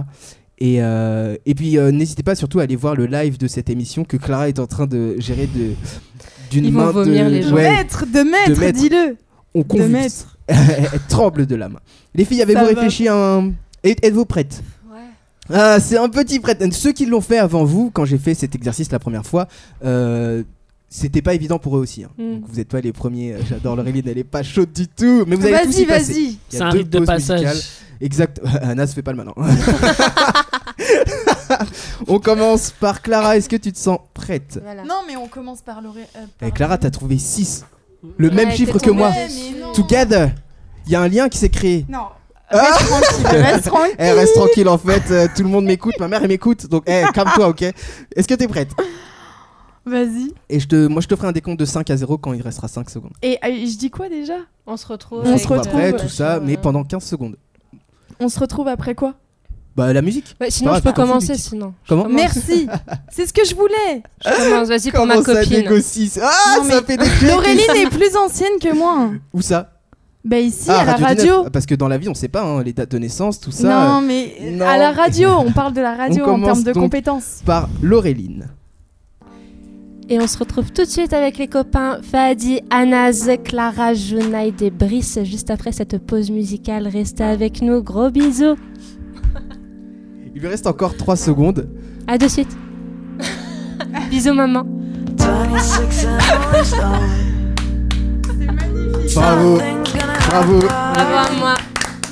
Et, euh, et puis euh, n'hésitez pas surtout à aller voir le live de cette émission que Clara est en train de gérer de d'une Ils vont main vomir, de les gens. ouais, Maître, de maître, maître. dis-le on De maître. Elle tremble de la main. Les filles, avez-vous réfléchi à un Êtes- Êtes-vous prêtes? Ah, c'est un petit prête. Ceux qui l'ont fait avant vous, quand j'ai fait cet exercice la première fois, euh, c'était pas évident pour eux aussi. hein. Mm. Donc vous êtes pas les premiers. euh, J'adore Laureline, elle est pas chaude du tout. Mais vous allez tous Vas-y, y passer. vas-y Il y C'est a un deux rite de pauses passage. musicales. Exact. Anna se fait pas le malin. on commence par Clara. Est-ce que tu te sens prête? Voilà. Non, mais on commence par l'oré... euh, par- Eh, Clara, t'as trouvé 6. Le Ouais, même t'es chiffre que tombée. moi. Ouais, mais non. Together. Il y a un lien qui s'est créé. Non. Ah Reste tranquille, reste tranquille. Eh, reste tranquille en fait, euh, tout le monde m'écoute, ma mère elle m'écoute, donc eh, calme-toi, ok? Est-ce que t'es prête? Vas-y. Et je te, moi je te ferai un décompte de 5 à 0 quand il restera 5 secondes. Et euh, je dis quoi déjà? On se retrouve. On se trouve retrouve, après tout ça, mais pendant 15 secondes. On se retrouve après quoi? Bah la musique. Ouais, sinon, Pas je peux grave, commencer. titre. Sinon, Comment? commence. Merci C'est ce que je voulais Je commence. Vas-y pour ma Comment ça copine. négocie Ah, Non, ça mais fait des clics. Laureline est plus ancienne que moi. Où ça? Bah ici, Ah, à la 19. radio. Parce que dans la vie on sait pas, hein, les dates de naissance, tout ça. Non, mais non. à la radio, on parle de la radio en termes de donc- compétences. Par Laureline. Et on se retrouve tout de suite avec les copains Fadi, Anas, Clara, Junaid et Brice juste après cette pause musicale. Restez avec nous. Gros bisous. Il lui reste encore 3 secondes. À de suite. bisous maman. 26 and only stone. Bravo, bravo, Bravo à moi.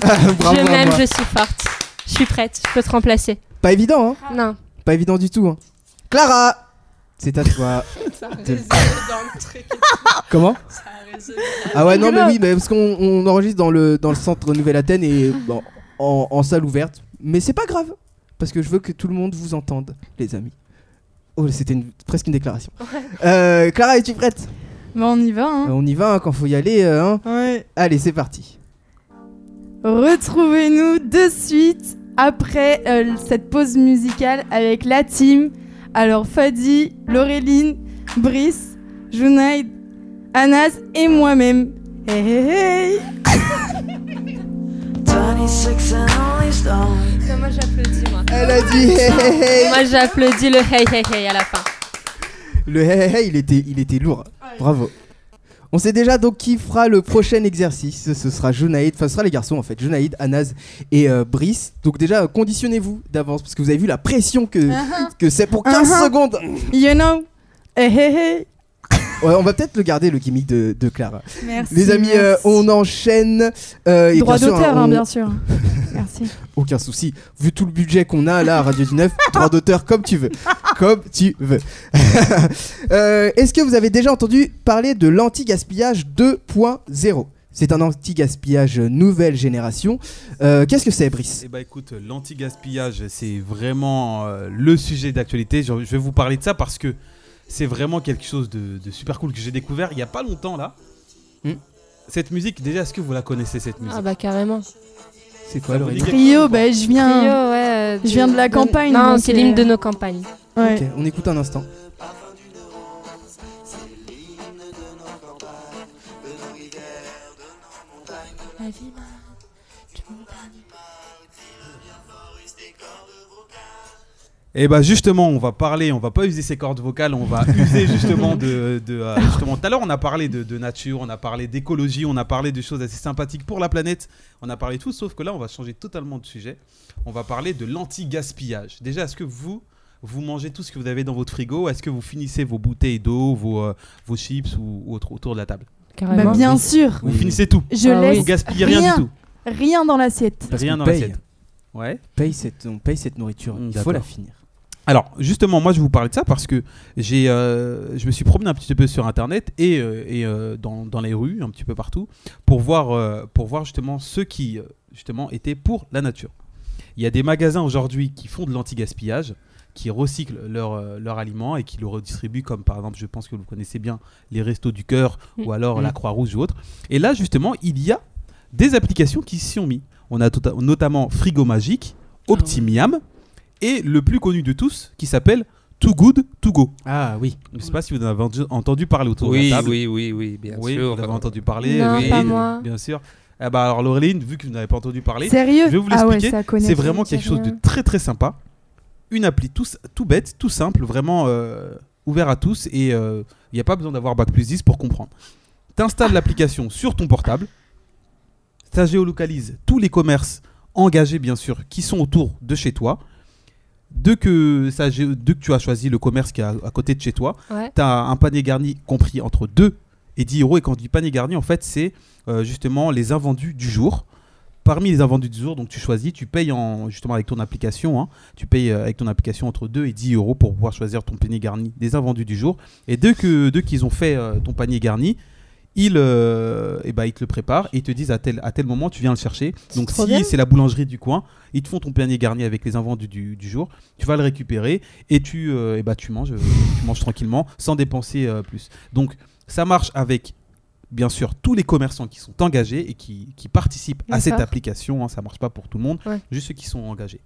bravo je m'aime, je suis forte. Je suis prête. Je peux te remplacer. Pas évident, hein Non. Pas évident du tout. Hein. Clara C'est à toi. de- Comment Ah ouais, non, mais oui, mais parce qu'on on enregistre dans le, dans le centre Nouvelle-Athènes et bon, en, en salle ouverte. Mais c'est pas grave, parce que je veux que tout le monde vous entende, les amis. Oh, c'était une- presque une déclaration. Euh, Clara, es-tu prête? Bah, on y va, Euh, hein. On y va hein, quand faut y aller. euh, hein. Ouais. Allez, c'est parti. Retrouvez-nous de suite après euh, cette pause musicale avec la team. Alors Fadi, Laureline, Brice, Junaid, Anas et moi-même. Hey, hey, hey. 26 and only stone. moi j'applaudis moi. Elle a dit hey, hey, hey. Moi j'applaudis le hey hey hey à la fin. Le hey, hey, hey, il était, il était lourd. Bravo. On sait déjà donc qui fera le prochain exercice. Ce sera Junaïd, enfin ce sera les garçons en fait, Junaïd, Anas et euh, Brice. Donc déjà conditionnez-vous d'avance parce que vous avez vu la pression que, Uh-huh. que c'est pour 15 Uh-huh. secondes. You know? Hey, hey, hey. On va peut-être le garder le gimmick de, de Clara. Merci. Les amis, euh, on enchaîne. euh, et Droit d'auteur, hein, on- bien sûr. Merci. Aucun souci. Vu tout le budget qu'on a là à Radio 19, droit d'auteur comme tu veux. Comme tu veux. Euh, Est-ce que vous avez déjà entendu parler de l'anti-gaspillage 2.0 C'est un anti-gaspillage nouvelle génération. Euh, Qu'est-ce que c'est, Brice? Eh bah écoute, l'anti-gaspillage, c'est vraiment euh, le sujet d'actualité. Je, je vais vous parler de ça parce que c'est vraiment quelque chose de, de super cool que j'ai découvert il y a pas longtemps là. Hmm. Cette musique, déjà, est-ce que vous la connaissez cette musique? Ah bah carrément. C'est quoi, dit Trio, bah, je viens. Trio, ouais, euh, je viens de la campagne, Non, c'est l'hymne euh, de nos campagnes. Ouais. Ok, on écoute un instant. Et bah justement, on va parler, on va pas user ces cordes vocales, on va user justement de, de, euh, justement. Tout à l'heure, on a parlé de, de nature, on a parlé d'écologie, on a parlé de choses assez sympathiques pour la planète, on a parlé de tout, sauf que là, on va changer totalement de sujet. On va parler de l'anti-gaspillage. Déjà, est-ce que vous, vous mangez tout ce que vous avez dans votre frigo? Est-ce que vous finissez vos bouteilles d'eau, vos, euh, vos chips ou, ou autre autour de la table? Carrément. Bah, bien Oui. sûr. Vous finissez tout Je Ah laisse Vous gaspillez rien, rien. du tout rien dans l'assiette. Rien dans l'assiette. Ouais. Paye cette, on paye cette nourriture. Mm, Il faut la finir. Alors, justement, moi, je vous parler de ça parce que j'ai, euh, je me suis promené un petit peu sur Internet et, euh, et, euh, dans, dans les rues, un petit peu partout, pour voir, pour voir justement ceux qui, justement, étaient pour la nature. Il y a des magasins aujourd'hui qui font de l'anti-gaspillage, qui recyclent leurs aliments et qui le redistribuent, comme par exemple, je pense que vous connaissez bien les Restos du Cœur ou alors Mm. la Croix-Rouge ou autre. Et là, justement, il y a des applications qui s'y ont mis. On a tota- notamment Frigo Magique, Optimiam et le plus connu de tous qui s'appelle Too Good To Go. Ah oui. Je ne sais pas si vous en avez entendu- parler autour de Oui, la table. oui, oui, oui, bien Oui, sûr. vous avez entendu parler. Non, oui, pas moi. Bien sûr. Eh ben, alors Laureline, vu que vous n'avez pas entendu parler, Sérieux? je vais vous Ah ouais, l'expliquer. c'est vraiment quelque chose de très très sympa. Une appli tout, tout bête, tout simple, vraiment euh, ouvert à tous et il n'y a pas besoin d'avoir Bac plus 10 pour comprendre. Tu installes l'application sur ton portable, ça géolocalise tous les commerces engagés bien sûr qui sont autour de chez toi. Dès que, ça, dès que tu as choisi le commerce qui est à, à côté de chez toi, Ouais. tu as un panier garni compris entre 2 et 10 euros. Et quand je dis panier garni, en fait, c'est euh, justement les invendus du jour. Parmi les invendus du jour, donc tu choisis, tu payes en, justement avec ton application, hein, tu payes euh, avec ton application entre 2 et 10 euros pour pouvoir choisir ton panier garni des invendus du jour. Et dès que dès qu'ils ont fait euh, ton panier garni, ils, euh, eh ben, ils te le préparent et ils te disent à tel, à tel moment tu viens le chercher. Donc si c'est la boulangerie du coin, ils te font ton panier garni avec les invendus du, du jour, tu vas le récupérer et tu, euh, eh ben, tu, manges, tu manges tranquillement sans dépenser euh, plus. Donc ça marche avec bien sûr tous les commerçants qui sont engagés et qui, qui participent à cette application. hein, ça marche pas pour tout le monde, Ouais. juste ceux qui sont engagés.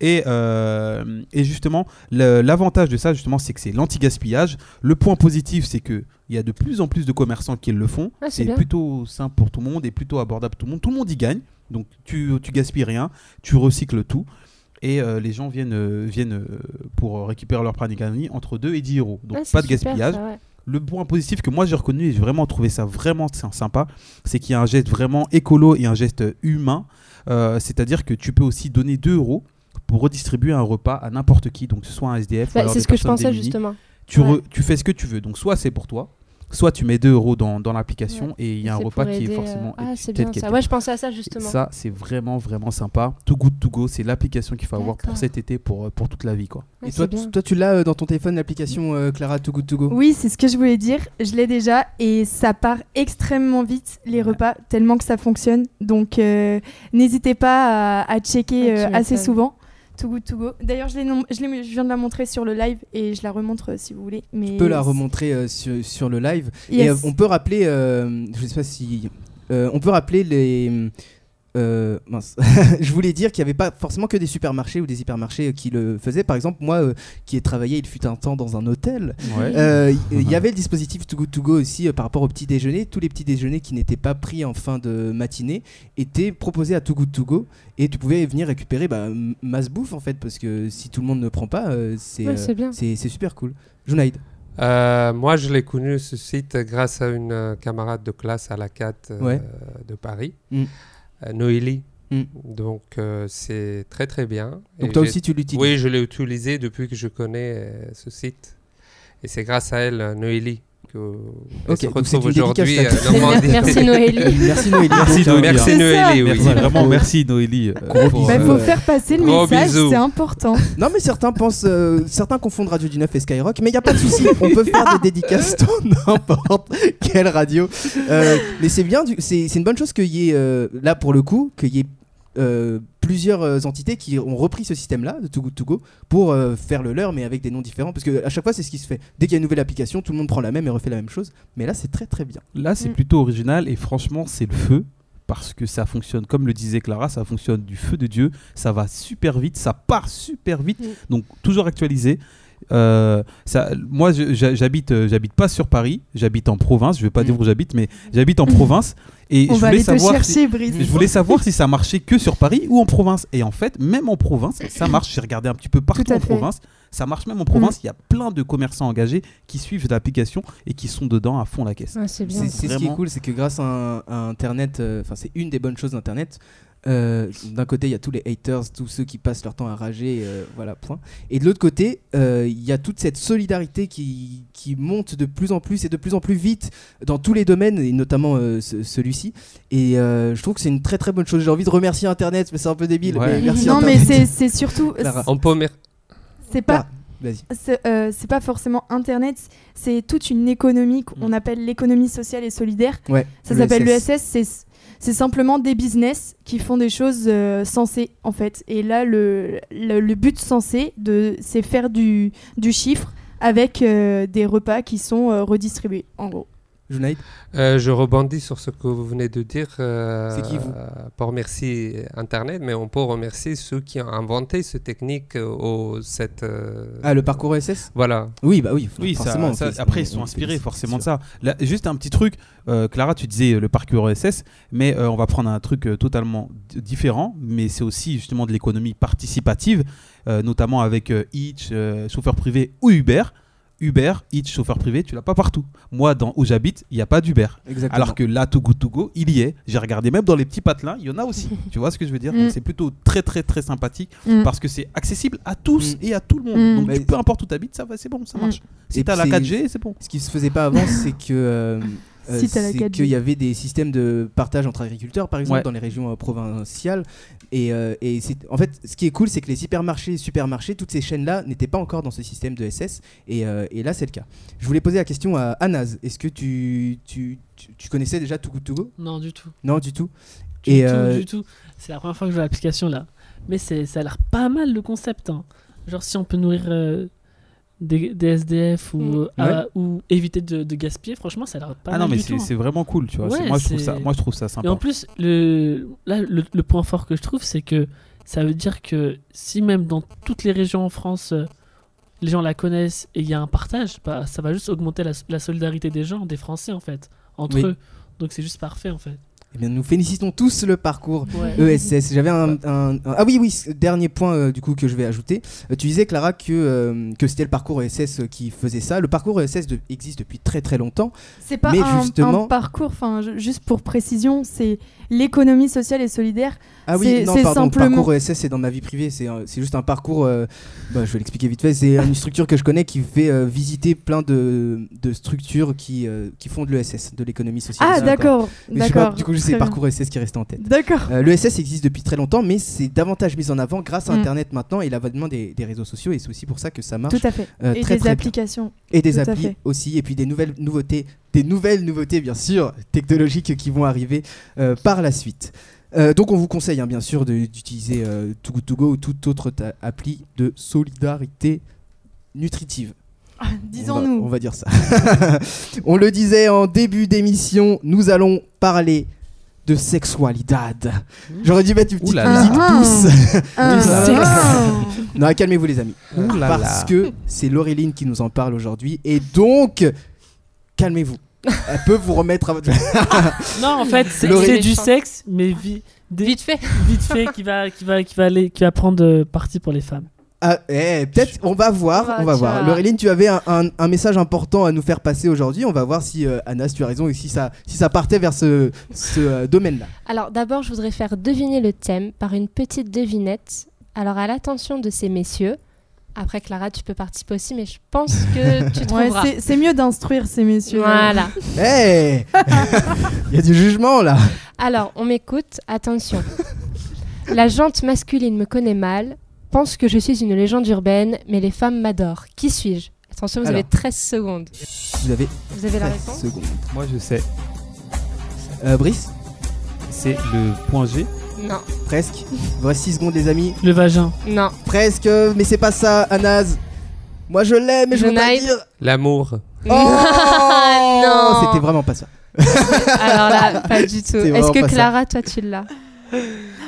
Et, euh, et justement, l'avantage de ça, justement, c'est que c'est l'anti-gaspillage. Le point positif, c'est que il y a de plus en plus de commerçants qui le font. Ah, c'est plutôt simple pour tout le monde et plutôt abordable pour tout le monde. Tout le monde y gagne. Donc tu, tu gaspilles rien, tu recycles tout. Et euh, les gens viennent, euh, viennent euh, pour récupérer leur panier garni entre 2 et 10 euros. Donc Ah, pas de gaspillage. ça, ouais. Le point positif que moi j'ai reconnu et j'ai vraiment trouvé ça vraiment sy- sympa, c'est qu'il y a un geste vraiment écolo et un geste humain. C'est-à-dire que tu peux aussi donner 2 euros pour redistribuer un repas à n'importe qui, donc que ce soit un SDF Bah, c'est ce que je pensais démunies. justement. Tu, Ouais. re- tu fais ce que tu veux. Donc soit c'est pour toi, soit tu mets 2 euros dans, dans l'application Ouais. et il y a un repas qui est euh, forcément Ah, c'est bien ça. Ouais, je pensais à ça justement. Ça, c'est vraiment, vraiment sympa. Too Good To Go, c'est l'application qu'il faut avoir pour cet été, pour, euh, pour toute la vie. Quoi. Ouais, Et c'est toi, toi, tu l'as euh, dans ton téléphone, l'application euh, Clara Too Good To Go? Oui, c'est ce que je voulais dire. Je l'ai déjà et ça part extrêmement vite les Ouais. repas, tellement que ça fonctionne. Donc euh, n'hésitez pas à, à checker Ah, euh, assez souvent. Too Good To Go. D'ailleurs, je, je, je viens de la montrer sur le live et je la remontre euh, si vous voulez. Mais On peut la remontrer euh, sur, sur le live. Et euh, on peut rappeler, je sais pas si. on peut rappeler les. Euh, mince. je voulais dire qu'il n'y avait pas forcément que des supermarchés ou des hypermarchés euh, qui le faisaient. Par exemple, moi euh, qui ai travaillé, il fut un temps dans un hôtel, Ouais. euh, il y avait le dispositif Too Good To Go aussi euh, par rapport au petit déjeuner. Tous les petits déjeuners qui n'étaient pas pris en fin de matinée étaient proposés à Too Good To Go et tu pouvais venir récupérer bah, masse bouffe en fait parce que si tout le monde ne prend pas, euh, c'est Ouais, euh, super cool. Junaid. Euh, moi, je l'ai connu ce site grâce à une euh, camarade de classe à la CAT euh, Ouais. de Paris, Mm. Euh, Noélie. Mm. Donc, euh, c'est très très bien. Donc Et toi aussi tu l'utilises. Oui, je l'ai utilisé depuis que je connais euh, ce site. Et c'est grâce à elle, Noélie, Ok, se retrouve aujourd'hui. Merci Noélie. Merci Noélie. Merci euh, Noélie. Merci. Noélie, oui. Merci, vraiment merci Noélie. euh, pour, Bah, faut euh, faire passer le message, bisous. c'est important. Non mais certains pensent, euh, certains confondent Radio du 9 et Skyrock, mais il y a pas de souci, on peut faire des dédicaces dans n'importe quelle radio. Euh, mais c'est bien, du- c'est c'est une bonne chose qu'il y ait euh, là pour le coup, qu'il y ait euh, plusieurs euh, entités qui ont repris ce système-là de Too Good To Go pour euh, faire le leur, mais avec des noms différents, parce que à chaque fois c'est ce qui se fait. Dès qu'il y a une nouvelle application, tout le monde prend la même et refait la même chose. Mais là c'est très très bien. Là, c'est Mm. plutôt original et franchement, c'est le feu. Parce que ça fonctionne, comme le disait Clara, ça fonctionne du feu de Dieu. Ça va super vite, ça part super vite. Mm. Donc, toujours actualisé. Euh, ça, moi, j'habite, euh, j'habite pas sur Paris, j'habite en province. Je vais pas Mm. dire où j'habite, mais j'habite en province. Et On je va voulais savoir. si- chercher, Brice. je voulais savoir si ça marchait que sur Paris ou en province. Et en fait, même en province, ça marche. J'ai regardé un petit peu partout en fait. province. Ça marche même en province. Il y a plein de commerçants engagés qui suivent l'application et qui sont dedans à fond la caisse. Ah, c'est bien. C'est c'est ce qui est Vraiment. cool, c'est que grâce à Internet, euh, enfin c'est une des bonnes choses d'Internet. Euh, D'un côté, il y a tous les haters, tous ceux qui passent leur temps à rager, euh, voilà, point. Et de l'autre côté, euh, il y a toute cette solidarité qui, qui monte de plus en plus et de plus en plus vite dans tous les domaines, et notamment euh, ce- celui-ci. Et euh, je trouve que c'est une très très bonne chose. J'ai envie de remercier Internet, mais c'est un peu débile. Ouais. mais merci Non, mais Internet. c'est c'est surtout. C'est pas. Vas-y. C'est euh, pas forcément Internet, c'est toute une économie qu'on appelle l'économie sociale et solidaire. Ouais, Ça s'appelle l'ESS. l'ESS, c'est c'est simplement des business qui font des choses euh, sensées en fait. Et là, le, le, but sensé, c'est faire du, du chiffre avec euh, des repas qui sont euh, redistribués, en gros. Junaid Euh, je rebondis sur ce que vous venez de dire. euh, C'est qui, vous? Pour remercier Internet, mais on peut remercier ceux qui ont inventé cette technique euh, au cette. euh, Ah, le parcours ESS Voilà. Oui, bah oui, Oui, forcément. ça- après, ils sont on inspirés forcément de ça. Là, juste un petit truc, euh, Clara, tu disais le parcours ESS, mais euh, on va prendre un truc totalement différent, mais c'est aussi justement de l'économie participative, euh, notamment avec euh, Hitch, euh, chauffeur privé ou Uber. Uber, Hitch, chauffeur privé, tu l'as pas partout. Moi, dans où j'habite, il n'y a pas d'Uber. Alors que là, Too Good To Go, il y est. J'ai regardé même dans les petits patelins, il y en a aussi. tu vois ce que je veux dire? Mm. C'est plutôt très très très sympathique Mm. parce que c'est accessible à tous Mm. et à tout le monde. Donc tu- peu importe où tu habites, ça va, c'est bon, ça marche. Si t'as la c'est- 4G, c'est bon. Ce qui se faisait pas avant, c'est que euh, euh, c'est 4G. qu'il y avait des systèmes de partage entre agriculteurs, par exemple, Ouais. dans les régions euh, provinciales. Et, euh, et c'est en fait, ce qui est cool, c'est que les hypermarchés, supermarchés, toutes ces chaînes-là n'étaient pas encore dans ce système de SS. Et, euh, et là, c'est le cas. Je voulais poser la question à Anaz. Est-ce que tu, tu, tu, tu connaissais déjà Too Good To Go? Non, du tout. Non, du tout. Du Et, tout, euh, du tout. C'est la première fois que je vois l'application là. Mais c'est, ça a l'air pas mal le concept. hein. Genre si on peut nourrir euh, des, des SDF ou, Mm. euh, ou éviter de, de gaspiller, franchement ça a l'air pas Ah mal non, mais c'est hein. c'est vraiment cool, tu vois. Ouais, moi, je trouve ça, moi, je trouve ça Et sympa. en plus, le, là, le, le point fort que je trouve, c'est que ça veut dire que si même dans toutes les régions en France, euh, les gens la connaissent et il y a un partage, bah, ça va juste augmenter la, la solidarité des gens, des Français en fait, entre Oui. eux. Donc c'est juste parfait en fait. Eh bien, nous félicitons tous le parcours Ouais. ESS. J'avais un, un- un- Ah oui, oui, dernier point euh, du coup que je vais ajouter. Euh, tu disais, Clara, que, euh, que c'était le parcours ESS qui faisait ça. Le parcours ESS de- existe depuis très très longtemps. C'est pas Mais un, justement- un parcours, enfin, juste pour précision, c'est l'économie sociale et solidaire. Ah oui, non, pardon, simplement- le parcours ESS, c'est dans ma vie privée. C'est c'est juste un parcours. bah, je vais l'expliquer vite fait. C'est une structure que je connais qui fait visiter plein de, de structures qui, qui font de l'ESS, de l'économie sociale. Ah, d'accord. D'accord. Du coup, c'est Très le bien. parcours ESS qui reste en tête. D'accord. Euh, L'ESS existe depuis très longtemps, mais c'est davantage mis en avant grâce à Mm. Internet maintenant et l'avènement des, des réseaux sociaux. Et c'est aussi pour ça que ça marche. Tout à fait. euh, et très, des très bien. applications. Et des Tout applis aussi, et puis des nouvelles nouveautés, des nouvelles nouveautés bien sûr, technologiques qui vont arriver euh, par la suite. Donc on vous conseille hein, bien sûr d'utiliser Too Good To Go ou toute autre appli de solidarité nutritive. On va, on Disons-nous. va dire ça. on le disait en début d'émission, nous allons parler de sexualidad. J'aurais dû mettre une petite Ouh là là. musique douce. Ah. non, calmez-vous les amis. Ouh là Parce là. que c'est Laureline qui nous en parle aujourd'hui. Et donc, calmez-vous. Elle peut vous remettre à votre... Non, en fait, c'est du sexe, mais vi- des- Vite fait. vite fait qui va, qui va, qui va aller, qui va prendre euh, parti pour les femmes. Ah, eh, peut-être, on va voir, Ah, on va tu voir. Laureline, tu avais un, un- un message important à nous faire passer aujourd'hui. On va voir si euh, Anas, tu as raison et si ça, si ça partait vers ce, ce, euh, domaine-là. Alors d'abord, je voudrais faire deviner le thème par une petite devinette. Alors à l'attention de ces messieurs. Après, Clara, tu peux participer aussi, mais je pense que tu Ouais, trouveras. c'est- c'est mieux d'instruire ces messieurs. voilà. Eh Il y a du jugement là. Alors, on m'écoute, attention. La jante masculine me connaît mal, pense que je suis une légende urbaine, mais les femmes m'adorent. Qui suis-je? Attention, vous Alors. avez 13 secondes. Vous avez Vous avez la 13 réponse? secondes. Moi, je sais. Euh, Brice? C'est le point G? Non, Presque. Voici 6 secondes, les amis. Le vagin. non. Presque, mais c'est pas ça, Anas. Moi je l'ai, mais je veux pas dire. L'amour. Oh non C'était vraiment pas ça. Alors là, pas du tout. Est-ce que ça. Clara, toi, tu l'as?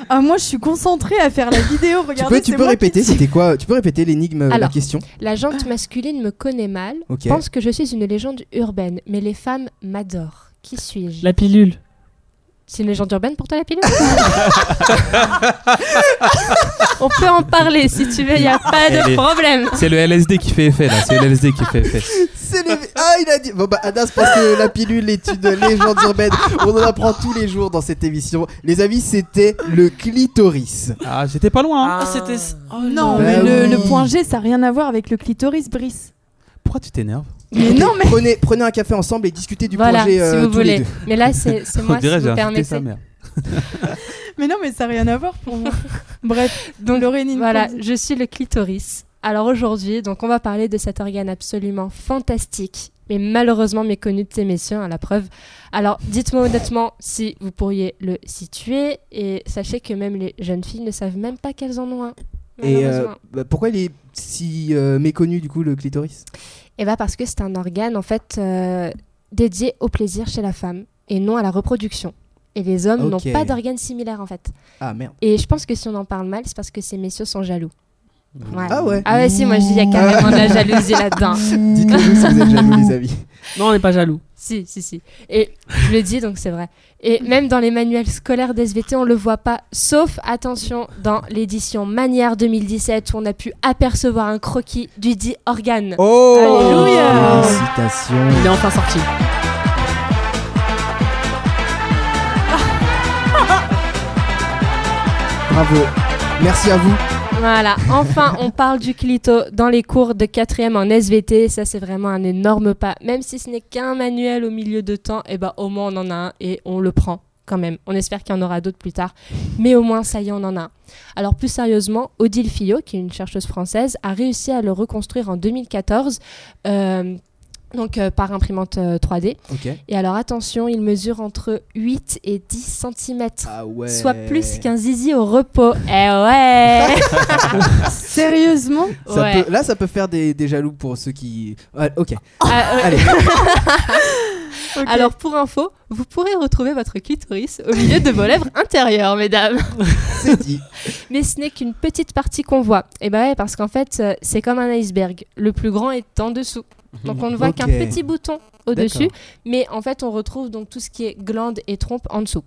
Ah, moi, je suis concentrée à faire la vidéo. Tu Regardez, peux, tu peux répéter, qui- c'était quoi Tu peux répéter l'énigme, euh, la question La jante masculine me connaît mal, pense que je suis une légende urbaine, mais les femmes m'adorent. Qui suis-je? La pilule. C'est une légende urbaine pour toi, la pilule On peut en parler si tu veux, il n'y a pas Elle de est- problème. C'est le LSD qui fait effet là. C'est le LSD qui fait effet. C'est les... Ah, il a dit. Bon, bah, Anas pense que la pilule est une légende urbaine. On en apprend tous les jours dans cette émission. Les amis, c'était le clitoris. Ah, j'étais pas loin. hein. Ah, c'était. Oh Non, Bah mais le, oui. le point G, ça n'a rien à voir avec le clitoris, Brice. Pourquoi tu t'énerves? Mais non, mais. Prenez, prenez un café ensemble et discutez du Voilà, projet si euh, vous tous les voulez. deux. Mais là, c'est moi, si vous permettez. mère. Mais non, mais ça n'a rien à voir pour moi. Bref, Donc, Lauréline. Voilà, je suis le clitoris. Alors aujourd'hui, donc on va parler de cet organe absolument fantastique, mais malheureusement méconnu de ces messieurs, à la preuve. Alors dites-moi honnêtement si vous pourriez le situer, et sachez que même les jeunes filles ne savent même pas qu'elles en ont un. Et euh, bah, pourquoi il est si euh, méconnu du coup le clitoris? Eh bah parce que c'est un organe en fait euh, dédié au plaisir chez la femme et non à la reproduction. Et les hommes n'ont pas d'organe similaire en fait. Ah merde. Et je pense que si on en parle mal, c'est parce que ces messieurs sont jaloux. Ouais. Ah ouais. Ah ouais, si, moi je dis, il y a carrément de la jalousie là-dedans. Dites-le nous si vous êtes jaloux, les amis. Non, on n'est pas jaloux. Si, si, si. Et je le dis, donc c'est vrai. Et même dans les manuels scolaires d'SVT, on le voit pas, sauf, attention, dans l'édition Manière 2017, où on a pu apercevoir un croquis du dit organe. Oh Alléluia. Félicitations. Il est enfin sorti. Bravo. Merci à vous. Voilà, enfin on parle du clito dans les cours de 4 en SVT, ça c'est vraiment un énorme pas. Même si ce n'est qu'un manuel au milieu de temps, et ben au moins on en a un et on le prend quand même. On espère qu'il y en aura d'autres plus tard, mais au moins ça y est, on en a un. Alors plus sérieusement, Odile Fillot, qui est une chercheuse française, a réussi à le reconstruire en 2014. euh, donc euh, par imprimante euh, 3D. Ok. Et alors attention, il mesure entre 8 et 10 cm. Ah ouais. Soit plus qu'un zizi au repos. Eh ouais Sérieusement Ça Ouais. peut- là, ça peut faire des, des jaloux pour ceux qui. Ouais, ok. Ah, ouais. Allez. Alors pour info, vous pourrez retrouver votre clitoris au milieu de vos lèvres intérieures, mesdames. C'est dit. Mais ce n'est qu'une petite partie qu'on voit. Et bah ouais, parce qu'en fait, euh, c'est comme un iceberg. Le plus grand est en dessous. Donc on ne voit qu'un petit bouton au-dessus, mais en fait on retrouve donc tout ce qui est glande et trompe en dessous.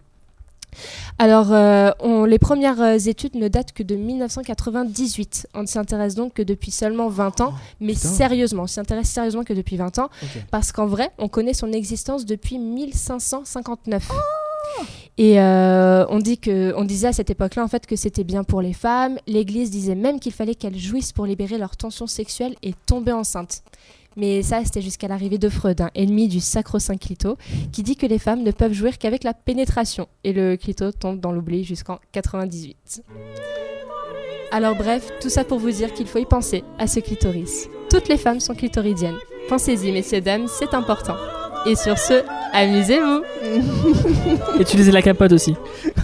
Alors, euh, on- les premières euh, études ne datent que de 1998. On ne s'intéresse donc que depuis seulement 20 ans, mais Oh, putain. sérieusement, on s'y intéresse sérieusement que depuis 20 ans, parce qu'en vrai, on connaît son existence depuis 1559. Et euh, on, dit que, on disait à cette époque-là en fait que c'était bien pour les femmes. L'Église disait même qu'il fallait qu'elles jouissent pour libérer leur tension sexuelle et tomber enceinte. Mais ça, c'était jusqu'à l'arrivée de Freud, un ennemi du sacro-saint clito, qui dit que les femmes ne peuvent jouir qu'avec la pénétration. Et le clito tombe dans l'oubli jusqu'en 98. Alors bref, tout ça pour vous dire qu'il faut y penser à ce clitoris. Toutes les femmes sont clitoridiennes. Pensez-y, messieurs, dames, c'est important. Et sur ce, amusez-vous Utilisez la capote aussi.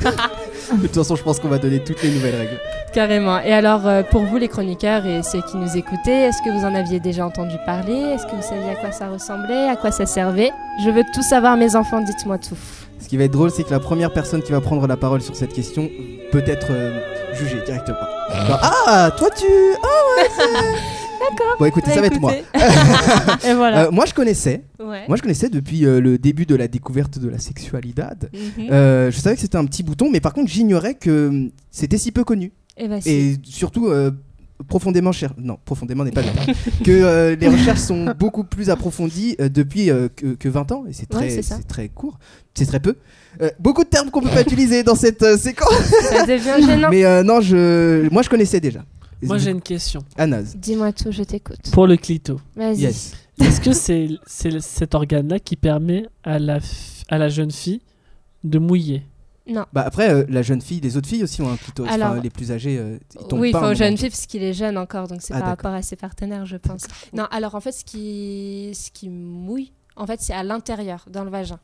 De toute façon, je pense qu'on va donner toutes les nouvelles règles. Carrément. Et alors, euh, pour vous, les chroniqueurs et ceux qui nous écoutaient, est-ce que vous en aviez déjà entendu parler? Est-ce que vous saviez à quoi ça ressemblait? À quoi ça servait? Je veux tout savoir, mes enfants, dites-moi tout. Ce qui va être drôle, c'est que la première personne qui va prendre la parole sur cette question peut être euh, jugée directement. Genre, ah, toi tu. Ah ouais, D'accord. Bon, écoutez, ça va être moi. et voilà. Euh, moi, je connaissais. ouais. Moi, je connaissais depuis euh, le début de la découverte de la sexualité. Mhm. Euh, je savais que c'était un petit bouton, mais par contre, j'ignorais que hum, c'était si peu connu. Et bah, si. Et surtout, profondément cher. Non, profondément n'est pas le terme. que les recherches sont beaucoup plus approfondies depuis que, que 20 ans, et c'est très, c'est court. C'est très peu. Euh, beaucoup de termes qu'on peut pas utiliser dans cette euh, séquence. Ça devient gênant. Mais euh, non, je, moi je connaissais déjà. Moi j'ai une question. Anas. Dis-moi tout, je t'écoute. Pour le clito, Vas-y. Yes. est-ce que c'est c'est cet organe-là qui permet à la, à la jeune fille de mouiller? Non. Bah après, euh, la jeune fille, les autres filles aussi ont un clitoris. Alors- Enfin, les plus âgées, euh, ils tombent Oui, pas un aux jeunes filles parce qu'il est jeune encore, donc c'est Ah, par rapport à ses partenaires, je pense. Non, alors en fait, ce qui, ce qui mouille, en fait, c'est à l'intérieur, dans le vagin.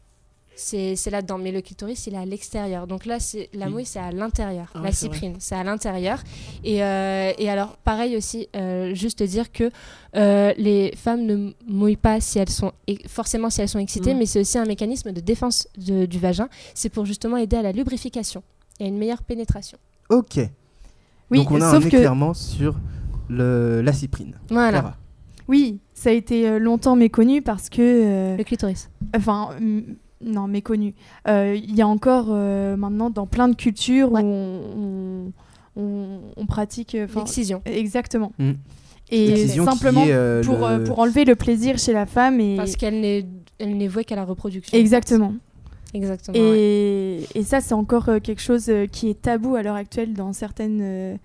C'est c'est là-dedans, mais le clitoris, il est à l'extérieur. Donc là, c'est la Oui. mouille, c'est à l'intérieur. Ah la cyprine, c'est à l'intérieur. Et, euh, et alors, pareil aussi, euh, juste dire que euh, les femmes ne mouillent pas si elles sont forcément si elles sont excitées, Mhm. mais c'est aussi un mécanisme de défense de- du vagin. C'est pour justement aider à la lubrification et à une meilleure pénétration. Ok. Oui, Donc on a sauf un que éclairement sur le, la cyprine. Voilà, Clara. oui, ça a été longtemps méconnu parce que euh, le clitoris. enfin mm, non méconnu. Euh, Il y a encore euh, maintenant dans plein de cultures Ouais. où on, on, on- on pratique euh, L'excision. exactement. Mm. Et simplement est, euh, pour, le- euh, pour enlever le plaisir chez la femme et Parce qu'elle n'est, elle n'est vouée qu'à la reproduction. exactement. Exactement. ouais. Et, ça c'est encore quelque chose qui est tabou à l'heure actuelle dans certaines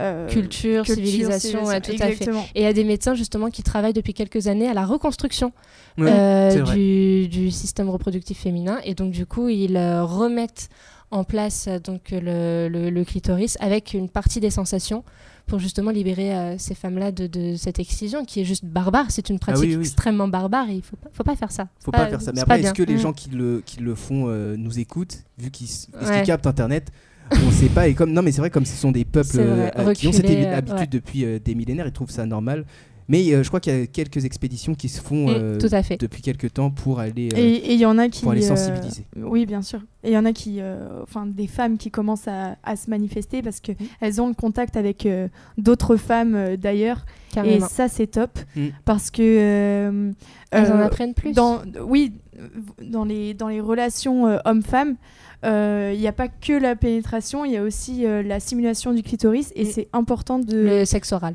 euh, Culture, civilisation, ouais, tout à fait. Et il y a des médecins justement qui travaillent depuis quelques années à la reconstruction euh, du, du système reproductif féminin. Et donc du coup, ils euh, remettent en place donc le, le- le clitoris avec une partie des sensations pour justement libérer euh, ces femmes-là de, de cette excision qui est juste barbare. C'est une pratique oui, oui. extrêmement barbare et il faut pas, faut pas faire ça. Faut pas faire ça. Mais pas après, est-ce que les Mm. gens qui le, qui le font euh, nous écoutent, vu Ouais. qu'ils captent Internet On sait pas. Et comme non, mais c'est vrai, comme ce sont des peuples vrai, euh, qui ont cette euh, habitude ouais. depuis euh, des millénaires, ils trouvent ça normal. Mais euh, je crois qu'il y a quelques expéditions qui se font Mm, tout à fait. depuis quelques temps pour aller. euh, Et il y en a qui pour aller euh, sensibiliser. oui, bien sûr. Et il y en a qui, euh, enfin, des femmes qui commencent à, à se manifester parce que elles ont le contact avec euh, d'autres femmes euh, d'ailleurs. Et ça, c'est top Mm. parce que euh, Elles en apprennent plus. Dans, oui, dans les dans les relations euh, hommes-femmes. Euh, Il n'y a pas que la pénétration, il y a aussi euh, la simulation du clitoris et Mm. c'est important de Le sexe oral.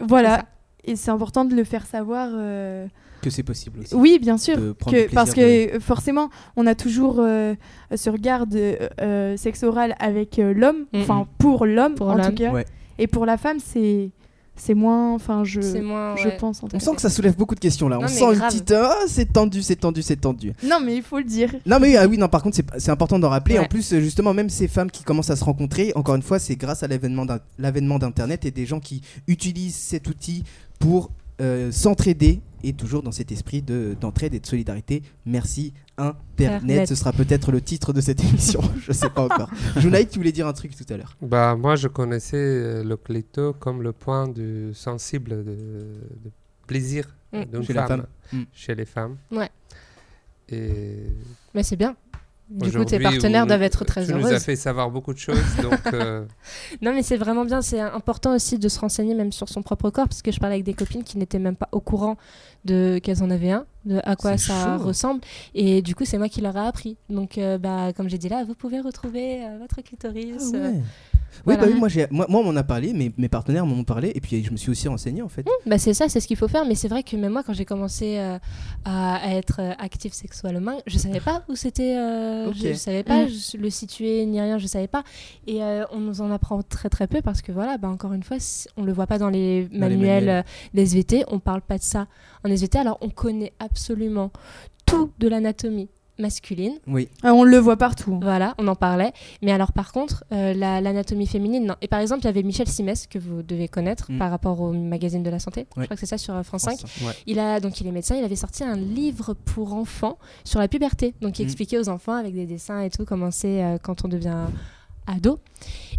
voilà et c'est important de le faire savoir euh, que c'est possible aussi. oui, bien sûr. Que, parce que euh, forcément, on a toujours euh, ce regard de euh, sexe oral avec euh, l'homme, enfin pour l'homme en tout cas. Ouais. Et pour la femme, c'est c'est moins, enfin je moins. je ouais. pense en tout On sent que ça soulève beaucoup de questions là. Non, On mais sent une grave. petite. Ah, c'est tendu, c'est tendu, c'est tendu. Non, mais il faut le dire. Non mais ah oui non par contre c'est c'est important d'en rappeler Ouais. en plus justement même ces femmes qui commencent à se rencontrer encore une fois c'est grâce à l'avènement d'internet et des gens qui utilisent cet outil pour euh, s'entraider et toujours dans cet esprit de d'entraide et de solidarité merci internet Internet. ce sera peut-être le titre de cette émission je sais pas encore Junaï tu voulais dire un truc tout à l'heure Bah, moi, je connaissais euh, le clito comme le point du sensible de, de plaisir Mm. la femme, femme. Mm. chez les femmes. Ouais. Et Mais c'est bien. Du coup, tes partenaires doivent être très tu nous as heureuses. fait savoir beaucoup de choses, donc euh, Non, mais c'est vraiment bien. C'est important aussi de se renseigner même sur son propre corps, parce que je parlais avec des copines qui n'étaient même pas au courant de qu'elles en avaient un, de à quoi ça chaud. ressemble. Et du coup, c'est moi qui leur ai appris. Donc, euh, bah, comme j'ai dit là, vous pouvez retrouver euh, votre clitoris. euh, oui Voilà. bah oui moi, moi, moi on m'en a parlé mes, mes partenaires m'en ont parlé et puis je me suis aussi renseigné en fait Bah c'est ça, c'est ce qu'il faut faire. Mais c'est vrai que même moi, quand j'ai commencé euh, à, à être euh, active sexuellement, je savais pas où c'était. euh, Ok. Je, je savais pas Mm. je- le situer ni rien. Je savais pas. Et euh, on nous en apprend très très peu parce que voilà, bah encore une fois, on le voit pas dans les Dans les manuels, manuels. euh, des SVT. On parle pas de ça en SVT. Alors on connaît absolument tout de l'anatomie masculine. oui Euh, on le voit partout. Voilà, on en parlait. Mais alors, par contre, euh, la- l'anatomie féminine, non. Et par exemple, il y avait Michel Simès, que vous devez connaître Mm. par rapport au magazine de la santé. Je crois que c'est ça sur euh, France 5. ouais. Il a, donc, il est médecin. Il avait sorti un livre pour enfants sur la puberté. Donc, il Mm. expliquait aux enfants avec des dessins et tout comment c'est euh, quand on devient ado.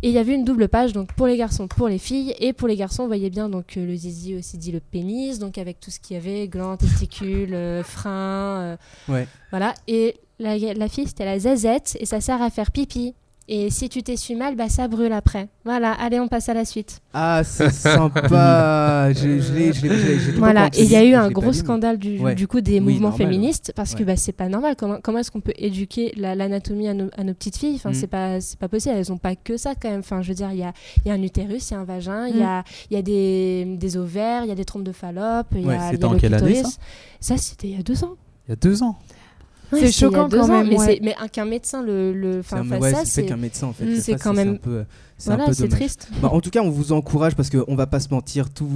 Et il y avait une double page donc pour les garçons, pour les filles. Et pour les garçons, on voyait bien donc euh, le zizi aussi dit le pénis, donc avec tout ce qu'il y avait, glands, testicules, euh, freins. euh, Ouais. Voilà. Et la, la fille, c'était la zazette et ça sert à faire pipi. Et si tu t'essuies mal, bah ça brûle après. Voilà, allez, on passe à la suite. Ah, c'est sympa. je, je l'ai, je l'ai, je l'ai- Voilà, et il y a eu un gros scandale du, Ouais. du coup des Oui, mouvements normal, féministes parce que bah, c'est pas normal. Comment, comment est-ce qu'on peut éduquer la- l'anatomie à, nos- à nos petites filles Enfin, Mm. c'est pas c'est pas possible. Elles ont pas que ça quand même. Enfin, je veux dire, il y a, il y a un utérus, il y a un vagin, il y Mm. a, il y a des, des ovaires, il y a des trompes de Fallope, il y a, il y a en le année, clitoris. Ça, c'était il y a deux ans. Il y a deux ans. Ouais, C'est choquant quand ans, même, Mais, ouais. mais qu'un médecin le, le enfin, un- ouais, ça, c'est fait c'est qu'un médecin en fait. Mm, c'est quand même- un peu, c'est un voilà, peu c'est triste. Bah, en tout cas, on vous encourage parce qu'on va pas se mentir, tout,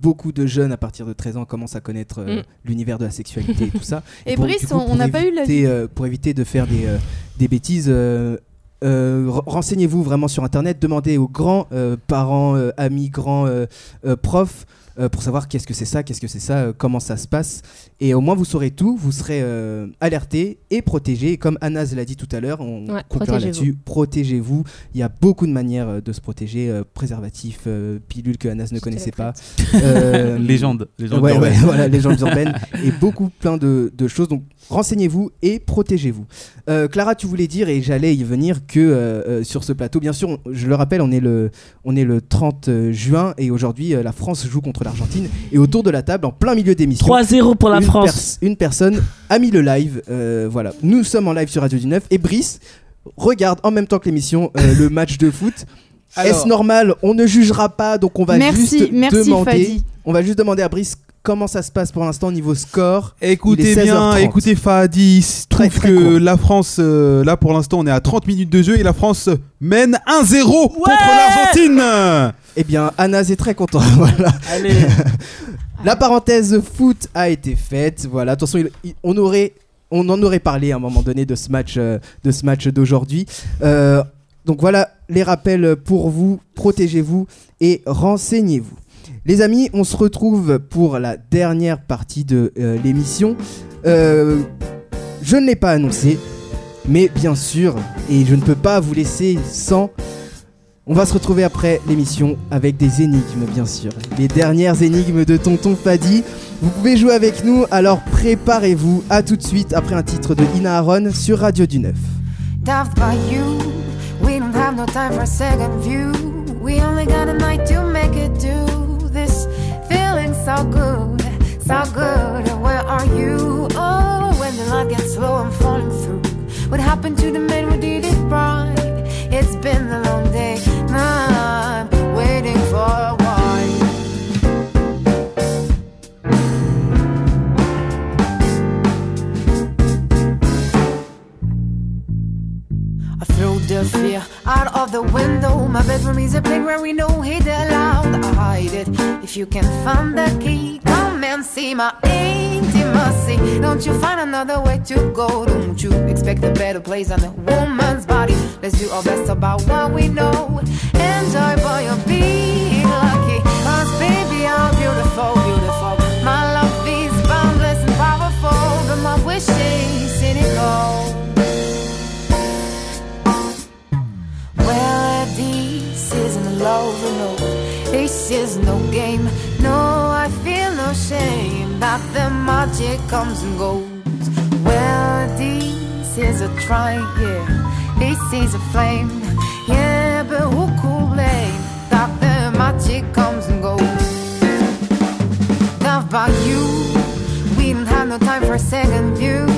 beaucoup de jeunes à partir de 13 ans commencent à connaître euh, Mm. l'univers de la sexualité et tout ça. Et pour- Brice, coup, on n'a pas eu la euh, pour éviter de faire des, euh, des bêtises. euh, euh, re- renseignez-vous vraiment sur internet, demandez aux grands euh, parents, euh, amis, grands euh, euh, profs pour savoir qu'est-ce que c'est ça, qu'est-ce que c'est ça, euh, comment ça se passe. Et au moins vous saurez tout, vous serez euh, alerté et protégé. Et comme Anas l'a dit tout à l'heure, on Ouais, conclura là-dessus. Protégez-vous. Il y a beaucoup de manières euh, de se protéger. euh, préservatifs, euh, pilules que Anas ne connaissait pas. Euh, Légende. légende Ouais, urbaine. ouais, voilà, légendes urbaines et beaucoup plein de, de choses. Donc renseignez-vous et protégez-vous. Euh, Clara, tu voulais dire et j'allais y venir que euh, euh, sur ce plateau, bien sûr, on- je le rappelle, on est le, on est le 30 juin et aujourd'hui euh, la France joue contre l'Argentine et autour de la table, en plein milieu d'émission. 3-0 pour la une France. pers- une personne a mis le live. euh, voilà, nous sommes en live sur Radio du 9 et Brice regarde en même temps que l'émission euh, le match de foot. Est-ce normal? On ne jugera pas, donc on va Merci, juste merci demander. Fadi. On va juste demander à Brice comment ça se passe pour l'instant au niveau score? Écoutez bien, 16h30. écoutez Fadi, il se trouve très que court. la France, euh, là pour l'instant on est à 30 minutes de jeu et la France mène 1-0 contre l'Argentine Eh bien, Anas est très content. voilà. Allez, La parenthèse foot a été faite. Voilà. Attention, il- il- on aurait, on en aurait parlé à un moment donné de ce match, euh, de ce match d'aujourd'hui. Euh, donc voilà les rappels pour vous. Protégez-vous et renseignez-vous. Les amis, on se retrouve pour la dernière partie de euh, l'émission. Euh, je ne l'ai pas annoncé, mais bien sûr, et je ne peux pas vous laisser sans. On va se retrouver après l'émission avec des énigmes, bien sûr. Les dernières énigmes de Tonton Fadi. Vous pouvez jouer avec nous, alors préparez-vous. À tout de suite après un titre de Ina Aaron sur Radio du 9. daft by you. We only got a night to make it do so good, so good. Where are you? Oh, when the light gets slow, I'm falling through. What happened to the man who did it right? It's been a long day. I'm waiting for a while. I threw the fear out of the window. My bedroom is a place where we know hate allowed. I hide it. If you can find the key, come and see my intimacy. Don't you find another way to go? Don't you expect a better place than a woman's body? Let's do our best about what we know. Magic comes and goes. Well, this is a try, yeah. This is a flame, yeah. But who could blame that the magic comes and goes? Loved by you, we don't have no time for second view.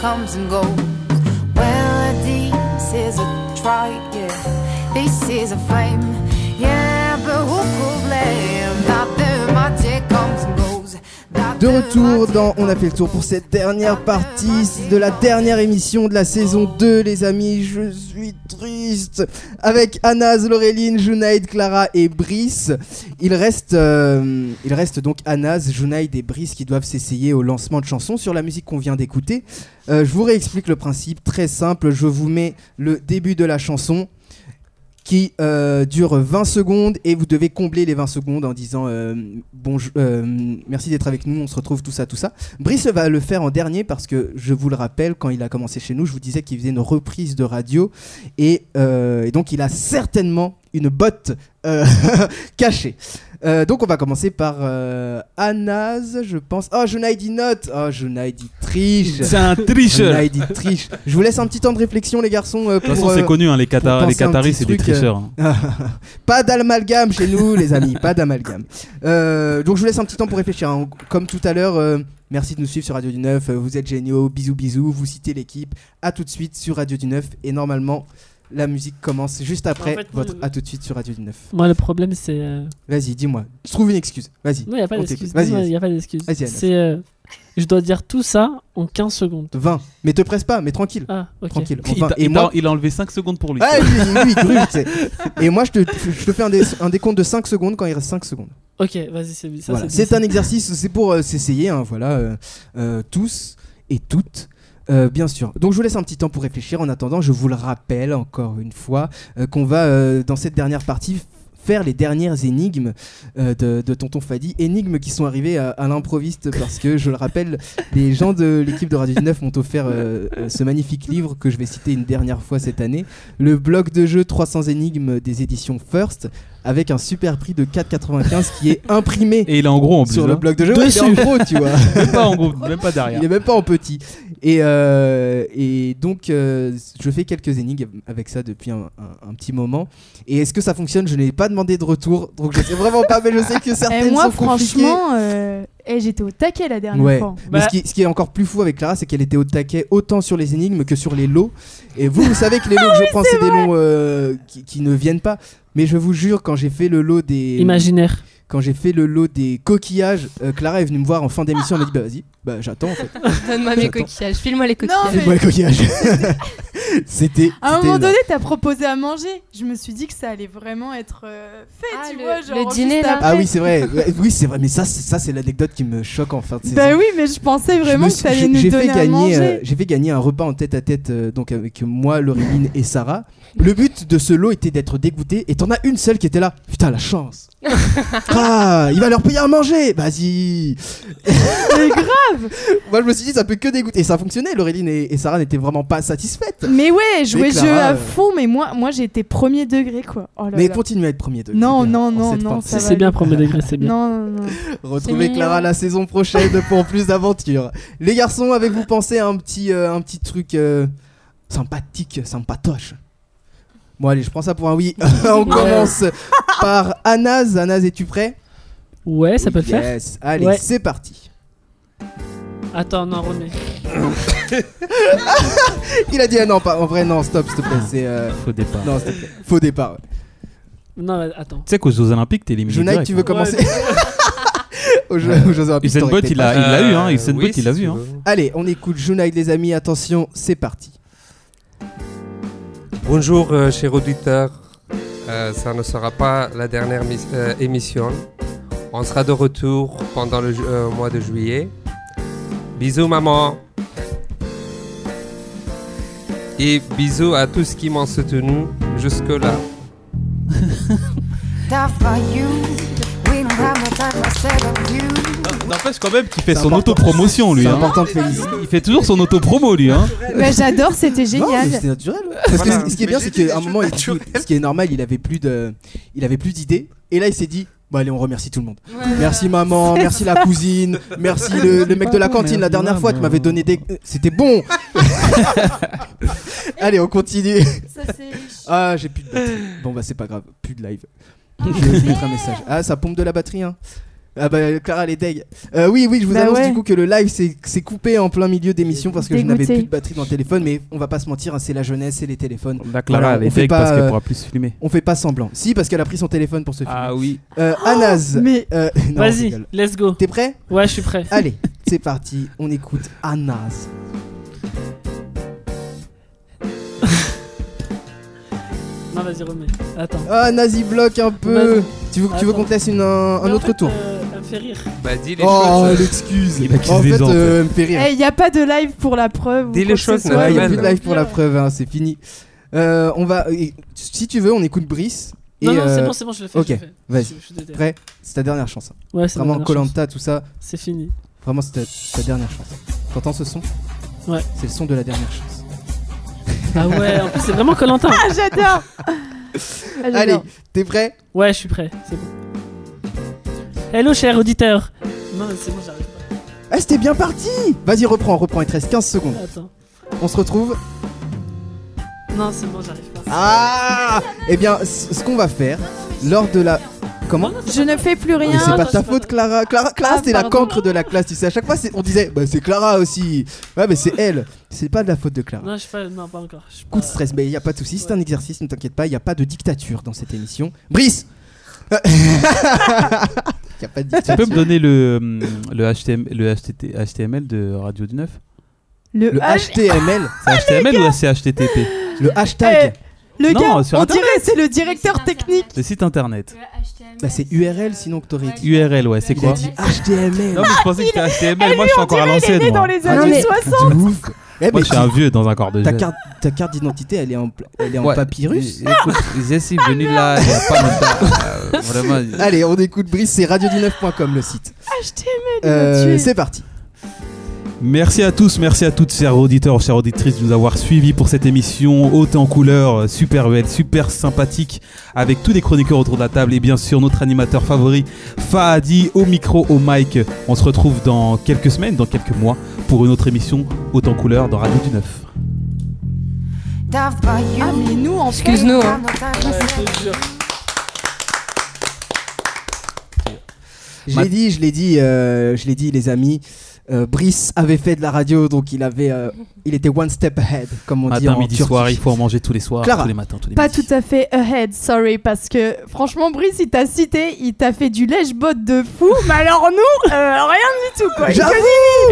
Comes and goes. Well, this is a try, yeah. This is a flame, yeah. But who could blame? That the magic comes and goes? De retour dans On a fait le tour pour cette dernière partie de la dernière émission de la saison 2 les amis, je suis avec Anas, Laureline, Junaid, Clara et Brice. Il reste, euh, donc Anas, Junaid et Brice qui doivent s'essayer au lancement de chansons sur la musique qu'on vient d'écouter. Euh, je vous réexplique le principe, très simple, je vous mets le début de la chanson qui euh, dure 20 secondes et vous devez combler les 20 secondes en disant euh, bon, je- euh, merci d'être avec nous, on se retrouve tout ça, tout ça. Brice va le faire en dernier parce que je vous le rappelle, quand il a commencé chez nous, je vous disais qu'il faisait une reprise de radio et, euh, et donc il a certainement une botte euh, cachée. Euh, donc on va commencer par euh, Anas, je pense. Oh, Junaid il note. Oh, Junaid il triche. C'est un tricheur. Junaid il triche. Je vous laisse un petit temps de réflexion les garçons. euh, De toute façon, c'est connu, hein, les, Qatar- les Qataris, c'est des tricheurs. hein. pas d'amalgame chez nous, les amis, pas d'amalgame. Donc je vous laisse un petit temps pour réfléchir. hein. Comme tout à l'heure, merci de nous suivre sur Radio du 9. euh, vous êtes géniaux, bisous bisous. Vous citez l'équipe. À tout de suite sur Radio du 9. Et normalement, la musique commence juste après En fait, moi, votre le- à tout de suite sur Radio du 9. Moi, le problème, c'est. euh, Vas-y, dis-moi. Trouve une excuse. Vas-y. Non, il n'y a pas d'excuse. t'écoute. Vas-y, Non, vas-y. y a pas d'excuse. C'est. euh, Je dois dire tout ça en 15 secondes. 20. Mais te presse pas, mais tranquille. Ah, ok. Tranquille. Il et il moi, il a enlevé 5 secondes pour lui. Ah, lui, lui, il sais. Et moi, je te, je te fais un, dé- un décompte de 5 secondes quand il reste 5 secondes. Ok, vas-y, c'est. Voilà. c'est C'est un exercice, c'est pour euh, s'essayer, hein, voilà, euh, euh, tous et toutes. Euh, bien sûr. Donc je vous laisse un petit temps pour réfléchir. En attendant, je vous le rappelle encore une fois euh, qu'on va euh, dans cette dernière partie faire les dernières énigmes de, de Tonton Fadi, énigmes qui sont arrivées à, à l'improviste parce que je le rappelle, les gens de l'équipe de Radio 19 m'ont offert ce magnifique livre que je vais citer une dernière fois cette année, le bloc de jeu 300 énigmes des éditions First avec un super prix de 4,95 qui est imprimé Et il est en gros en plus. sur le hein. bloc de jeu. Ouais, il est en Dessus. gros, tu vois. Même pas en gros, même pas derrière. Il est même pas en petit. Et, euh, et donc, euh, je fais quelques énigmes avec ça depuis un, un- un petit moment. Et est-ce que ça fonctionne? Je n'ai pas demandé de retour, donc je sais vraiment pas, mais je sais que certaines Et moi, sont franchement, euh, eh, j'étais au taquet la dernière Ouais. fois. Mais Bah- ce, qui, ce qui est encore plus fou avec Clara, c'est qu'elle était au taquet autant sur les énigmes que sur les lots. Et vous, vous savez que les lots que je prends, c'est des lots euh, qui, qui ne viennent pas. Mais je vous jure, quand j'ai fait le lot des Imaginaire. quand j'ai fait le lot des coquillages, euh, Clara est venue me voir en fin d'émission. Elle m'a dit bah vas-y, bah j'attends en fait. Donne-moi mes coquillages, file-moi les coquillages. Fais-moi les coquillages. C'était. À un moment énorme. donné, t'as proposé à manger. Je me suis dit que ça allait vraiment être euh, fait, Ah, tu le- vois. le Genre, dîner, juste là. Ah oui, c'est vrai. Oui, c'est vrai. Mais ça, c'est- ça c'est l'anecdote qui me choque en fin de saison. Bah oui, mais je pensais Je vraiment me que t'allais nous j'ai donner fait à gagner, manger. euh, j'ai fait gagner un repas en tête à tête euh, donc avec moi, Laureline et Sarah. Le but de ce lot était d'être dégoûté et t'en as une seule qui était là. Putain la chance. ah, il va leur payer à manger. Vas-y. C'est grave. Moi je me suis dit ça peut que dégoûter et ça fonctionnait. Laureline et, et Sarah n'étaient vraiment pas satisfaites. Mais ouais, jouer Clara, jeu à euh, fond, mais moi, moi j'ai été premier degré quoi. Oh là Mais là. continue à être premier degré. Non, non, non, non, ça Si c'est bien, premier degré, c'est bien. Non, non, non. Retrouvez Clara la saison prochaine pour plus d'aventures. Les garçons, avez-vous pensé à un petit, euh, un petit truc euh, sympathique, sympatoche? Bon allez, je prends ça pour un oui. On commence par Anas. Anas, es-tu prêt? Ouais, ça peut le faire. Yes. Allez, Ouais. c'est parti. Attends, non, remets. Il a dit ah non, pas en vrai non, stop, s'il te plaît. C'est euh, Faux départ. non, s'il te plaît. Faux départ. ouais. Non, mais attends. Tu sais qu'aux Jeux Olympiques, t'es éliminé. Direct, tu veux hein. commencer aux Jeux, aux Jeux Olympiques, Usain t'aurais Bolt, été il a, pas- il l'a eu, hein. Euh, Usain oui, Bolt, il l'a vu, hein. Allez, on écoute Junaid les amis. Attention, c'est parti. Bonjour, euh, chers auditeurs. Euh, ça ne sera pas la dernière euh, émission. On sera de retour pendant le mois de juillet. Bisous, maman. Et bisous à tous qui m'ont soutenu jusque-là. N'empêche quand même qu'il fait son autopromotion, lui. C'est hein. important de féliciter. Il fait toujours son autopromo, lui. Hein. Bah, J'adore, c'était génial. c'était naturel. ouais. Parce Voilà. que ce qui est bien, c'est qu'à un moment, il, ce qui est normal, il avait plus de, il avait plus d'idées. Et là, il s'est dit, bon allez, on remercie tout le monde. Merci maman, merci la cousine, merci le, le mec de la cantine la dernière fois qui m'avait donné des, c'était bon. allez, on continue. Ça, c'est- Ah, j'ai plus de batterie. Bon bah c'est pas grave, plus de live. Je vais mettre un message. Ah, ça pompe de la batterie, hein. Ah bah Clara elle est deg. Euh, oui oui je vous Bah annonce ouais. du coup que le live s'est coupé en plein milieu d'émission parce que je n'avais plus de batterie dans le téléphone mais on va pas se mentir hein, c'est la jeunesse c'est les téléphones. La Clara, Voilà, elle on est fait deg pas, parce qu'elle euh, pourra plus se filmer. On fait pas semblant. Si parce qu'elle a pris son téléphone pour se filmer. Ah oui. Euh, Anas. Mais euh, Vas-y, let's go. T'es prêt? Ouais, je suis prêt. Allez c'est parti on écoute Anas. Vas-y, remets. Attends. Ah Nazi bloque un peu. Tu veux, tu veux qu'on te laisse une- un, autre fait, tour euh, elle me fait rire. Bah, dis les Oh choses. l'excuse. Il accuse En les fait gens, en fait. euh, elle me fait rire. il n'y a pas de live pour la preuve. Dis les choses, il y a plus de live pour la preuve, hein, c'est fini. Euh, on va, et- si tu veux, on écoute Brice. Et Non, non, c'est euh, bon, c'est bon, je le fais. ok, je le fais. vas-y. Prêt? C'est ta dernière chance. Ouais, c'est Vraiment, dernière chance. Colanta, tout ça, C'est fini. vraiment, c'est ta, ta dernière chance. T'entends ce son? Ouais. C'est le son de la dernière chance. Ah ouais, en plus, c'est vraiment Colantin. Ah, j'adore. Ah, j'adore. Allez, t'es prêt? Ouais, je suis prêt. C'est bon. Hello, cher auditeur. Non, c'est bon, j'arrive pas. Ah, c'était bien parti Vas-y, reprends, reprends, il te reste 15 secondes. Attends. On se retrouve. Non, c'est bon, j'arrive pas. Ah Eh bien, ce qu'on va faire, lors de la... Comment Je ne fais plus Mais rien. c'est pas ta c'est faute. Clara. Clara, Clara Ah, c'était la cancre de la classe, tu sais. À chaque fois, c'est- on disait, bah, c'est Clara aussi. Ouais, mais c'est elle. C'est pas de la faute de Clara. Non, je suis pas. Non, pas encore. Je suis Coup de stress, mais il y a pas de souci, c'est un exercice, ne t'inquiète pas, il y a pas de dictature dans cette émission. Brice Il y a pas de Tu peux dictature. me donner le, hum, le, HTML, le HTT HTML de Radio du 9 Le, Le H- HTML, C'est HTML ou c'est HTTP le hashtag, le Non, gars, sur on Internet. dirait c'est le directeur technique. Le site internet. bah, c'est URL sinon que t'aurais dit. URL, ouais, c'est Il a quoi dit HTML. Non, mais je pensais que c'était HTML. Moi, je suis encore à Il est l'ancienne. né dans les Ah non, années mais- 60. De ouf. Eh, Moi, mais je suis un vieux dans un corps de ta carte, ta carte d'identité, elle est en, pla- elle est en Ouais. papyrus. É- Écoute, je suis venu là il y a pas longtemps. euh, Vraiment. Allez, on écoute Brice, c'est radio19.com le site. HTML, il Euh, tué. c'est parti. Merci à tous, merci à toutes, chers auditeurs, chères auditrices, de nous avoir suivis pour cette émission haute en couleur, euh, super belle, super sympathique, avec tous les chroniqueurs autour de la table et bien sûr notre animateur favori, Fahadi, au micro, au mic. On se retrouve dans quelques semaines, dans quelques mois, pour une autre émission haute en couleur dans Radio du Neuf. Ah, mais nous, en. Excuse-nous. Hein. Ouais. Je l'ai dit, je l'ai dit, euh, je l'ai dit, les amis. Euh, Brice avait fait de la radio, donc il avait, euh, il était one step ahead, comme on dit Matin, en midi, Turquie. soir, il faut en manger tous les soirs, Clara. tous les matins, tous les Pas midis. tout à fait ahead, sorry, parce que franchement, Brice, il t'a cité, il t'a fait du lèche-bot de fou, mais alors nous, euh, rien du tout, quoi. J'avoue.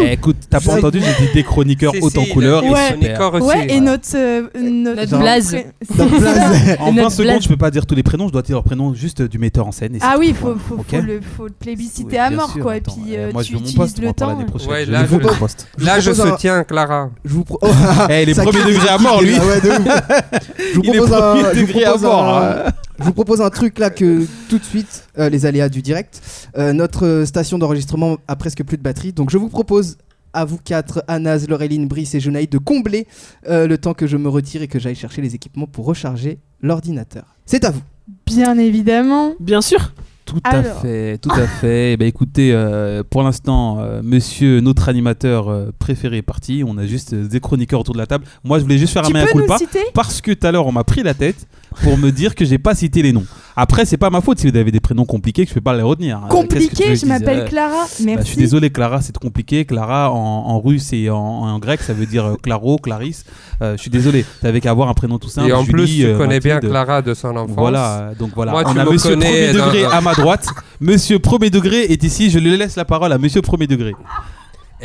Eh, écoute, t'as pas entendu, j'ai dit des chroniqueurs Si, en couleur. dit et Ouais. super. chroniqueur aussi. Ouais, et notre. euh, notre, Notre blaze. Notre. En Notre 20 secondes, blague. je peux pas dire tous les prénoms, je dois dire le prénom juste du metteur en scène. et Ah oui, faut, faut, Ok faut le, faut le plébisciter Oui, à bien mort, sûr, quoi. attends, et puis euh, euh, moi, tu je veux mon utilises poste, le temps. Ouais, là, je- mon poste. Là, je propose un- soutiens Clara. Je vous pro- les premiers degrés à mort, lui. ouais, de. Je vous Il est propose un, premier je vous degré à propose mort, un- hein. je vous propose un truc là que tout de suite, euh, les aléas du direct. Euh, notre station d'enregistrement a presque plus de batterie, donc je vous propose à vous quatre, Anas, Laureline, Brice et Junaïd, de combler euh, le temps que je me retire et que j'aille chercher les équipements pour recharger l'ordinateur. C'est à vous. Bien évidemment. Bien sûr. Tout à fait, tout à fait. Eh ben, écoutez, euh, pour l'instant, euh, monsieur, notre animateur euh, préféré est parti. On a juste des chroniqueurs autour de la table. Moi, je voulais juste faire Tu un mea culpa parce que tout à l'heure, on m'a pris la tête pour me dire que j'ai pas cité les noms. Après, c'est pas ma faute si vous avez des prénoms compliqués que je peux pas les retenir. Veux Compliqué, je m'appelle Clara. bah, Merci. je suis désolé, Clara, c'est compliqué. Clara, en, en russe et en, en grec, ça veut dire euh, Claro, Clarisse. Euh, je suis désolé, t'avais qu'à avoir un prénom tout simple. Et en plus, tu euh, connais bien. Clara de son enfance. Voilà, donc voilà. Moi, on a Monsieur Premier Degré à ma droite. Monsieur Premier Degré est ici. Je lui laisse la parole à Monsieur Premier Degré.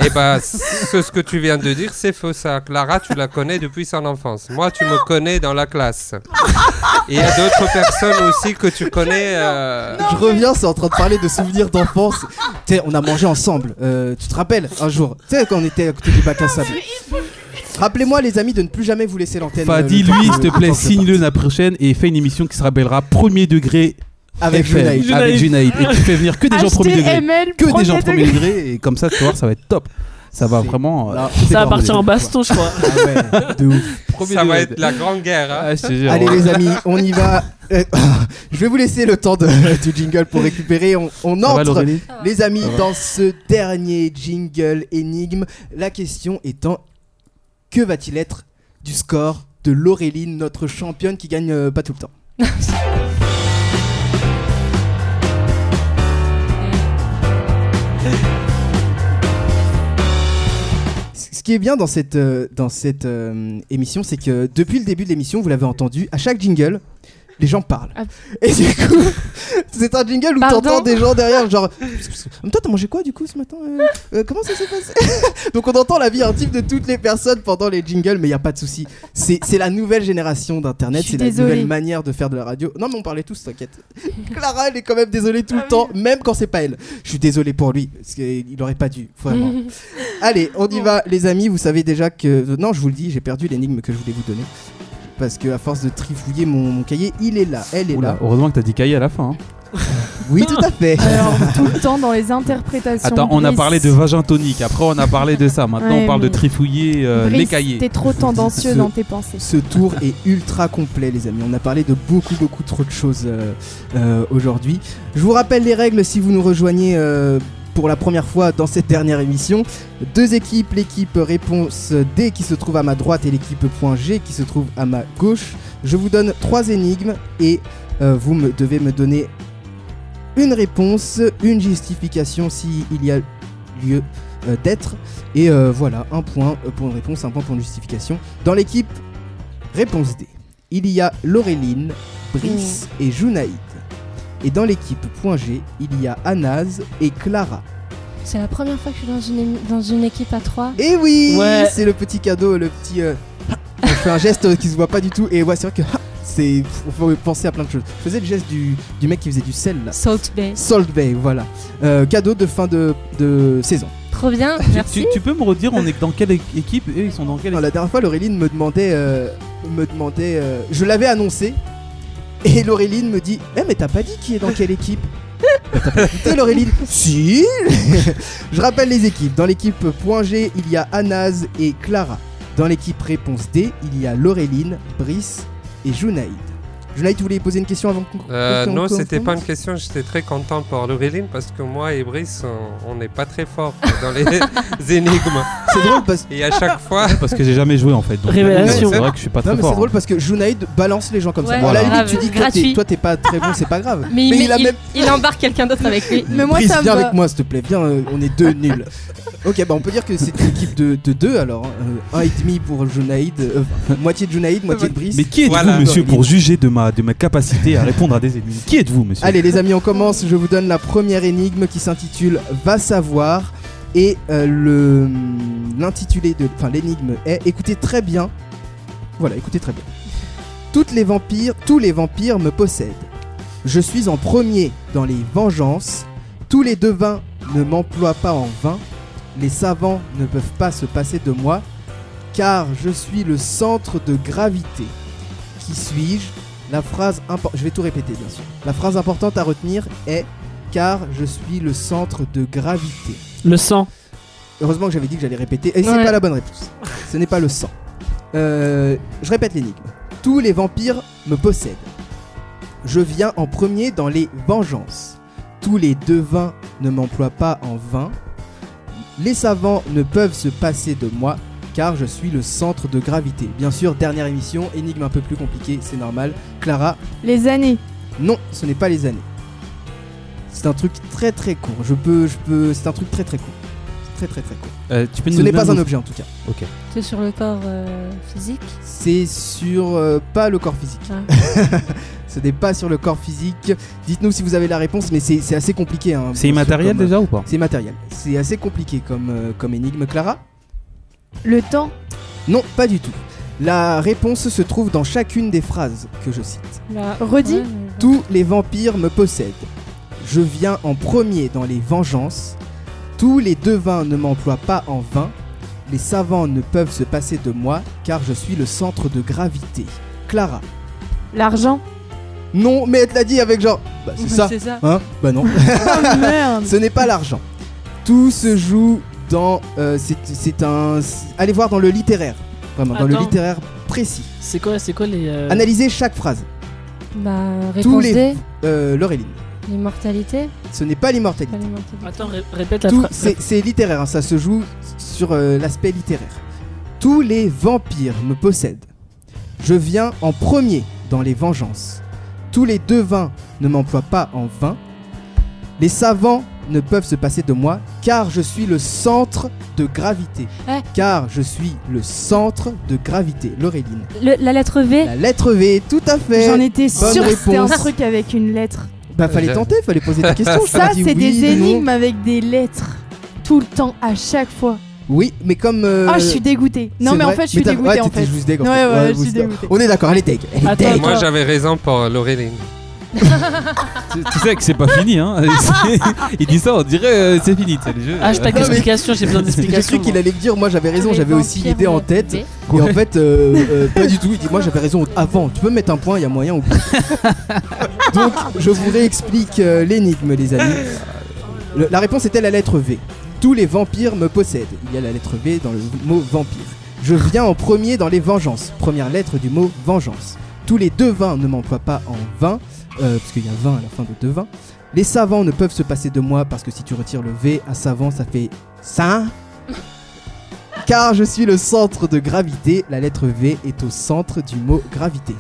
Et bah, ce, ce que tu viens de dire, c'est faux ça. Clara, tu la connais depuis son enfance. Moi, tu me connais dans la classe. Et il y a d'autres personnes aussi que tu connais. euh, Je reviens, c'est en train de parler de souvenirs d'enfance. Tu sais, on a mangé ensemble. Euh, tu te rappelles un jour? Tu sais, quand on était à côté du bac à sable. Rappelez-moi, les amis, de ne plus jamais vous laisser l'antenne. Euh, le temps lui, que- s'il te le plaît, temps que je signe-le la prochaine et fais une émission qui se rappellera Premier Degré Avec Junaïd. Et tu fais venir que des gens Premier Degré. Que des gens premier Premier Degré. Et comme ça, tu vas voir, ça va être top. Ça va vraiment. euh, Ça va partir en baston, je crois. Ah ouais, de ouf. Premier ça va être la grande guerre. hein. Ah. Allez les amis, on y va. Euh, je vais vous laisser le temps de, du jingle pour récupérer. On, on Ça va, entre, les amis, dans ce dernier jingle énigme. La question étant, que va-t-il être du score de Laureline, notre championne qui gagne euh, pas tout le temps? qui est bien dans cette, euh, euh, émission, c'est que depuis le début de l'émission, vous l'avez entendu, à chaque jingle, les gens parlent. Ah. Et du coup, c'est un jingle où t'entends des gens derrière, genre. Toi, t'as mangé quoi du coup ce matin euh Euh, Comment ça s'est passé Donc, on entend la vie intime de toutes les personnes pendant les jingles, mais il y a pas de souci. C'est la nouvelle génération d'internet, c'est la nouvelle manière de faire de la radio. Non, mais on parlait tous, t'inquiète. Clara, elle est quand même désolée tout le temps, même quand c'est pas elle. Je suis désolé pour lui, parce qu'il aurait pas dû, vraiment. Allez, on y va, les amis. Vous savez déjà que. Non, je vous le dis, j'ai perdu l'énigme que je voulais vous donner. Parce que à force de trifouiller mon, mon cahier, il est là, elle est Oula, là. heureusement que t'as dit cahier à la fin. hein. Oui, tout à fait. Alors, tout le temps dans les interprétations. Attends, on a Brice, parlé de vagin tonique, après on a parlé de ça, maintenant Ouais, on parle de mais- trifouiller euh, les cahiers. T'es trop tendancieux Ce- dans tes pensées. Ce tour est ultra complet, les amis. On a parlé de beaucoup, beaucoup trop de choses euh, euh, aujourd'hui. Je vous rappelle les règles si vous nous rejoignez euh, pour la première fois dans cette dernière émission. Deux équipes, l'équipe réponse D qui se trouve à ma droite et l'équipe point G qui se trouve à ma gauche. Je vous donne trois énigmes et euh, vous me, devez me donner une réponse, une justification s'il y a lieu euh, d'être. Et euh, voilà, un point pour une réponse, un point pour une justification. Dans l'équipe Réponse D. Il y a Laureline, Brice et Junaïd. Et dans l'équipe point G, il y a Anaz et Clara. C'est la première fois que je suis dans une, dans une équipe à 3. Et oui, Ouais. c'est le petit cadeau, le petit. euh, On fait un geste qui se voit pas du tout. Et ouais, c'est vrai que c'est. Faut penser à plein de choses. Je faisais le geste du, du mec qui faisait du sel là. Salt Bay. Salt Bay, voilà. Euh, cadeau de fin de, de saison. Trop bien, Tu, merci. tu- tu peux me redire, on est dans quelle équipe? Eux, ils sont dans quelle Non, équipe? la dernière fois, Laureline me demandait. euh, me demandait euh, je l'avais annoncé. Et Laureline me dit Eh, mais t'as pas dit qui est dans quelle équipe T'as pas écouté, Si Je rappelle les équipes. Dans l'équipe point G, il y a Anaz et Clara. Dans l'équipe réponse D, il y a Laureline, Brice et Junaïd. Junaïd, tu voulais poser une question avant qu'on Euh, non, c'était pas une question. J'étais très content pour Laureline parce que moi et Brice, on- n'est pas très forts dans les énigmes. C'est drôle parce Et à chaque fois, Parce que j'ai jamais joué en fait. donc, Révélation. C'est vrai que je suis pas Non très mais fort. c'est drôle parce que Junaïd balance les gens comme ça. Ouais, Bon, à la voilà. limite, tu dis que toi, t'es- gratuit. toi t'es pas très bon, c'est pas grave. Mais, il, met- il a il- même il embarque quelqu'un d'autre avec lui. Mais moi, Brice, ça viens va. avec moi, s'il te plaît. Viens, euh, on est deux nuls. Ok, bah on peut dire que c'est une équipe de, de deux alors. hein. Euh, un et demi pour Junaïd, euh, moitié de Junaïd, moitié de Brice. Mais qui êtes-vous, Voilà. monsieur, pour juger de de ma capacité à répondre à des énigmes Qui êtes-vous, monsieur Allez les amis, on commence. Je vous donne la première énigme qui s'intitule Va savoir. Et euh, le l'intitulé de, enfin l'énigme est écoutez très bien. Voilà, écoutez très bien. Toutes les vampires, tous les vampires me possèdent. Je suis en premier dans les vengeances. Tous les devins ne m'emploient pas en vain. Les savants ne peuvent pas se passer de moi, car je suis le centre de gravité. Qui suis-je? La phrase importante, je vais tout répéter bien sûr. La phrase importante à retenir est car je suis le centre de gravité. Le sang. Heureusement que j'avais dit que j'allais répéter. Et c'est Ouais. pas la bonne réponse. Ce n'est pas le sang. Euh, je répète l'énigme. Tous les vampires me possèdent. Je viens en premier dans les vengeances. Tous les devins ne m'emploient pas en vain. Les savants ne peuvent se passer de moi car je suis le centre de gravité. Bien sûr, dernière émission, énigme un peu plus compliquée, c'est normal. Clara, Les années. non, ce n'est pas les années. C'est un truc très très court. Je peux, je peux. C'est un truc très très court. Très très très court. Euh, tu peux Ce nous n'est donner pas un objet en tout cas. Ok. C'est sur le corps euh, physique. C'est sur euh, pas le corps physique. Ah. Ce n'est pas sur le corps physique. Dites-nous si vous avez la réponse, mais c'est c'est assez compliqué. hein, C'est immatériel comme, déjà ou pas? C'est immatériel. C'est assez compliqué comme, euh, comme énigme. Clara Le temps. Non, pas du tout. La réponse se trouve dans chacune des phrases que je cite. Là. Redis. Ouais, mais- Tous les vampires me possèdent. Je viens en premier dans les vengeances. Tous les devins ne m'emploient pas en vain. Les savants ne peuvent se passer de moi car je suis le centre de gravité. Clara. L'argent. Non, mais elle te l'a dit avec genre. Bah, c'est ça. C'est ça. Hein? Bah non. Oh merde. Ce n'est pas l'argent. Tout se joue dans. euh, c'est- un. Allez voir dans le littéraire. Vraiment, dans le Attends. littéraire précis. C'est quoi, c'est quoi les. euh, Analysez chaque phrase. Bah, Tous réponse les- D. Euh, Laureline. L'immortalité. Ce n'est pas l'immortalité. Attends, ré- répète la phrase. C'est c'est littéraire, hein, ça se joue sur euh, l'aspect littéraire. Tous les vampires me possèdent. Je viens en premier dans les vengeances. Tous les devins ne m'emploient pas en vain. Les savants ne peuvent se passer de moi car je suis le centre de gravité. Car je suis le centre de gravité. Laureline. Le- la lettre V. La lettre V, tout à fait. J'en étais Bonne sûre que c'était un truc avec une lettre. Bah fallait tenter, fallait poser des questions. Ça, c'est oui, des non. énigmes avec des lettres. Tout le temps, à chaque fois. Oui, mais comme. euh, Ah, je suis dégoûtée. Non, mais en fait, je suis ouais, en fait. juste Ouais, ouais, je suis dégoûtée. On est d'accord, elle est deg. Elle est Attends, deg. Moi, j'avais raison pour Laureline. Tu, tu sais que c'est pas fini, hein. Il dit ça, on dirait euh, c'est fini, le jeu. Hashtag Non, explication, j'ai besoin J'ai d'explications. cru qu'il allait me dire, moi j'avais raison, j'avais aussi l'idée en tête. Et en fait, euh, euh, pas du tout. Il dit, moi j'avais raison avant. Tu peux me mettre un point, il y a moyen ou pas. Donc, je vous réexplique euh, l'énigme, les amis. Le- la réponse était la lettre V. Tous les vampires me possèdent. Il y a la lettre V dans le mot vampire. Je viens en premier dans les vengeances. Première lettre du mot vengeance. Tous les devins ne m'emploient pas en vin, euh, parce qu'il y a 20 à la fin de devin. Les savants ne peuvent se passer de moi parce que si tu retires le V à savant, ça fait ça. Car je suis le centre de gravité, la lettre V est au centre du mot gravité.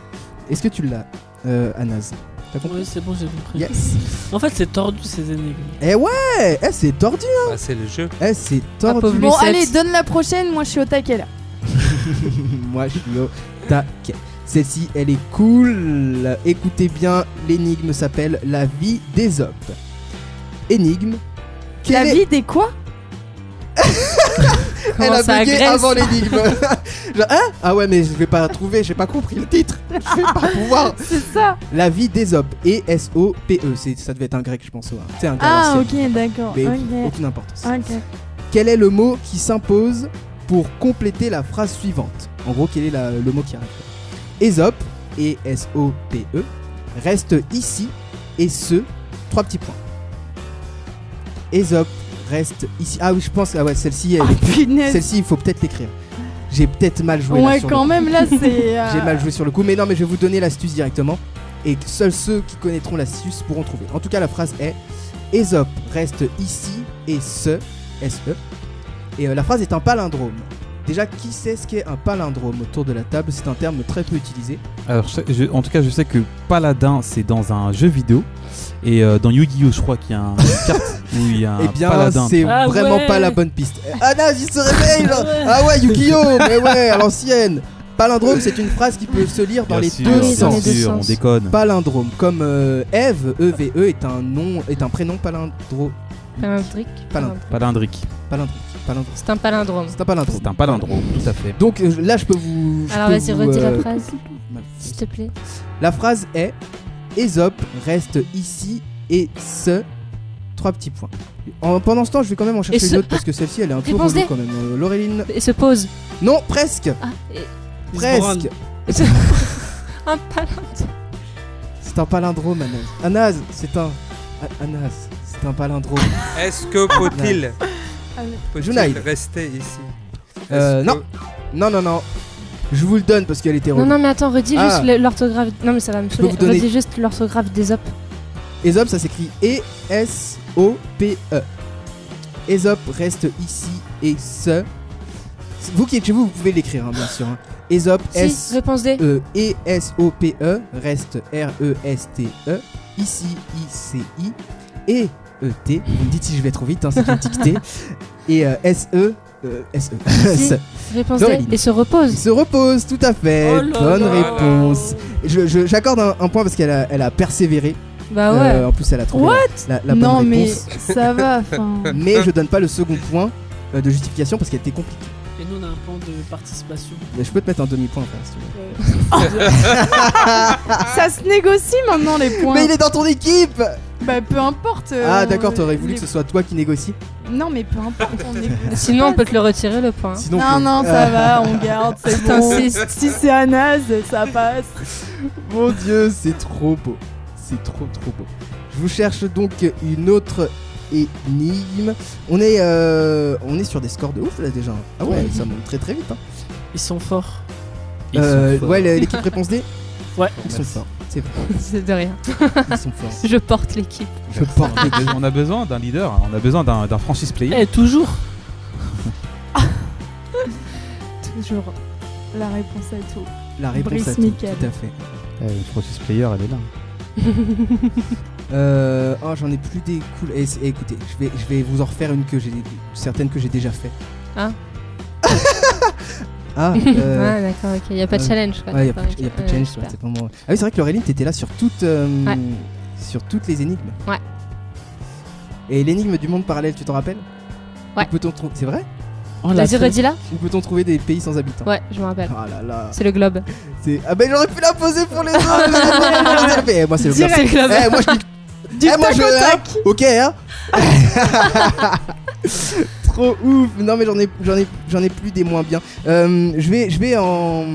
Est-ce que tu l'as, euh, Anas T'as compris? Oui, c'est bon, j'ai compris. Yes. En fait, c'est tordu ces énigmes. Eh ouais, eh, c'est tordu, Bah, c'est le jeu. eh, c'est pauvre tordu. Bon, Lucette. allez, donne la prochaine. Moi, je suis au taquet là. Moi, je suis au taquet. Celle-ci, elle est cool. Écoutez bien, l'énigme s'appelle La vie d'Ésope. Énigme. La est- vie des quoi Elle a bugué avant l'énigme. Hein Ah ouais, mais je vais pas trouver, j'ai pas compris le titre. Je vais pas pouvoir. C'est ça. La vie d'Ésope. E-S-O-P-E. C'est- Ça devait être un grec, je pense. ouais. C'est un grec. Ah, ok, d'accord. Mais Ok. aucune importance. Quel est le mot qui s'impose pour compléter la phrase suivante? En gros, quel est la- le mot qui arrive? Ésope, E-S-O-P-E, reste ici et ce, trois petits points. Ésope reste ici. Ah oui, je pense. Ah ouais, celle-ci, elle Oh, celle-ci, il faut peut-être l'écrire. J'ai peut-être mal joué. là, Ouais, le quand coup. même, là, c'est. euh, J'ai mal joué sur le coup, mais non, mais je vais vous donner l'astuce directement. Et seuls ceux qui connaîtront l'astuce pourront trouver. En tout cas, la phrase est Ésope reste ici et ce, S-E. Et euh, la phrase est un palindrome. Déjà, qui sait ce qu'est un palindrome autour de la table? C'est un terme très peu utilisé. Alors, je sais- je- en tout cas, je sais que Paladin, c'est dans un jeu vidéo. Et euh, dans Yu-Gi-Oh, je crois qu'il y a une carte où il y a un Eh bien, Paladin. c'est Ah vraiment ouais. pas la bonne piste. Euh, Anna, il se réveille là. Ah ouais. Ah ouais, Yu-Gi-Oh Mais ouais, à l'ancienne Palindrome, c'est une phrase qui peut se lire dans Bien les sûr, deux bien sens. sûr, on déconne. Palindrome, comme euh, Eve, E-V-E, est un nom, est un prénom palindro... Palindrique. Palindre. Palindrique. palindrique. Palindrome. C'est un palindrome. C'est un palindrome. C'est un palindrome, tout à fait. Donc euh, là, je peux vous. je Alors peux vas-y, vous, redis euh, la phrase, ma- s'il te plaît. La phrase est Ésope reste ici et ce. Trois petits points. En- pendant ce temps, je vais quand même en chercher ce- une autre parce que celle-ci, elle est un peu Réponse relou D. quand même. Euh, Laureline. Et se pose. Non, presque. Ah, et- Presque. un palindrome. C'est un palindrome, Anas. Anas, c'est un. A- Anas, c'est un palindrome. Est-ce que faut-il Junaid. rester ici Euh, non. que- Non, non, non. Je vous le donne parce qu'elle était Non, non, mais attends, redis Ah. juste le- l'orthographe. Non, mais ça va me peux saouler. vous donner- Redis juste l'orthographe des op. Ésope, ça s'écrit E-S-O-P-E. Ésope reste ici et ce. Vous qui êtes chez vous, vous pouvez l'écrire, hein, bien sûr. hein. Si, S. réponse D. E E S O P E reste R E S T E ici I C I et E T vous me dites si je vais trop vite hein, c'est une dictée et euh, S E euh, S E Si. Se- Réponse. Et se repose. se repose tout à fait Oh là bonne là. réponse je- je- j'accorde un, un point parce qu'elle a, elle a persévéré Bah ouais. Euh, en plus elle a trouvé What? la, la- la bonne non, mais réponse ça va. mais je donne pas le second point euh, de justification parce qu'elle était compliquée Et nous, on a un plan de participation. Mais je peux te mettre un demi-point si tu veux. ça se négocie maintenant les points. mais il est dans ton équipe Bah peu importe. euh, ah d'accord t'aurais voulu les- que ce soit toi qui négocie Non mais peu importe. On est... Sinon, on peut te le retirer le point. Sinon, Non non ça va, on garde, c'est bon. T'insistes. Si c'est Anas, ça passe. Mon dieu, c'est trop beau. C'est trop trop beau. Je vous cherche donc une autre énigme. On est, euh, on est sur des scores de ouf là déjà. Ah ouais, Ouais. ça monte très très vite. hein. Ils sont forts. Ils sont Euh, forts. ouais, l'équipe réponse D Ouais. Ils sont forts. C'est vrai, C'est de rien. ils sont forts. Je porte l'équipe. Je porte On a besoin- on a besoin d'un leader, on a besoin d'un franchise player. Eh, toujours. Toujours. La réponse à tout. la réponse Brice à tout. Michael. Tout à fait. Eh, le franchise player, elle est là. Euh, oh, j'en ai plus des cool. Écoutez, je vais, je vais vous en refaire une que j'ai, certaines que j'ai déjà fait. Ah. Ah. euh, Ah, d'accord, ok. Il n'y a pas de euh, challenge, quoi. Ouais, y a, D'accord, pas- y a pas de Ouais, challenge. ouais, c'est vraiment- Ah oui, c'est vrai que Laureline, t'étais là sur toutes, euh, Ouais. sur toutes les énigmes. Ouais. Et l'énigme du monde parallèle, tu t'en rappelles? Ouais. Où peut-on trou- C'est vrai? Oh, la Vas-y, redis là Où peut-on trouver des pays sans habitants? Ouais, je me rappelle. Ah là là. C'est le globe. C'est- Ah ben j'aurais pu la poser pour les autres. Eh, moi c'est le globe. C'est le globe. Eh, moi je Du Eh, moi, tac je- au tac. Ok, hein Trop ouf Non mais j'en ai, j'en ai, j'en ai plus des moins bien. Euh, je vais, je vais en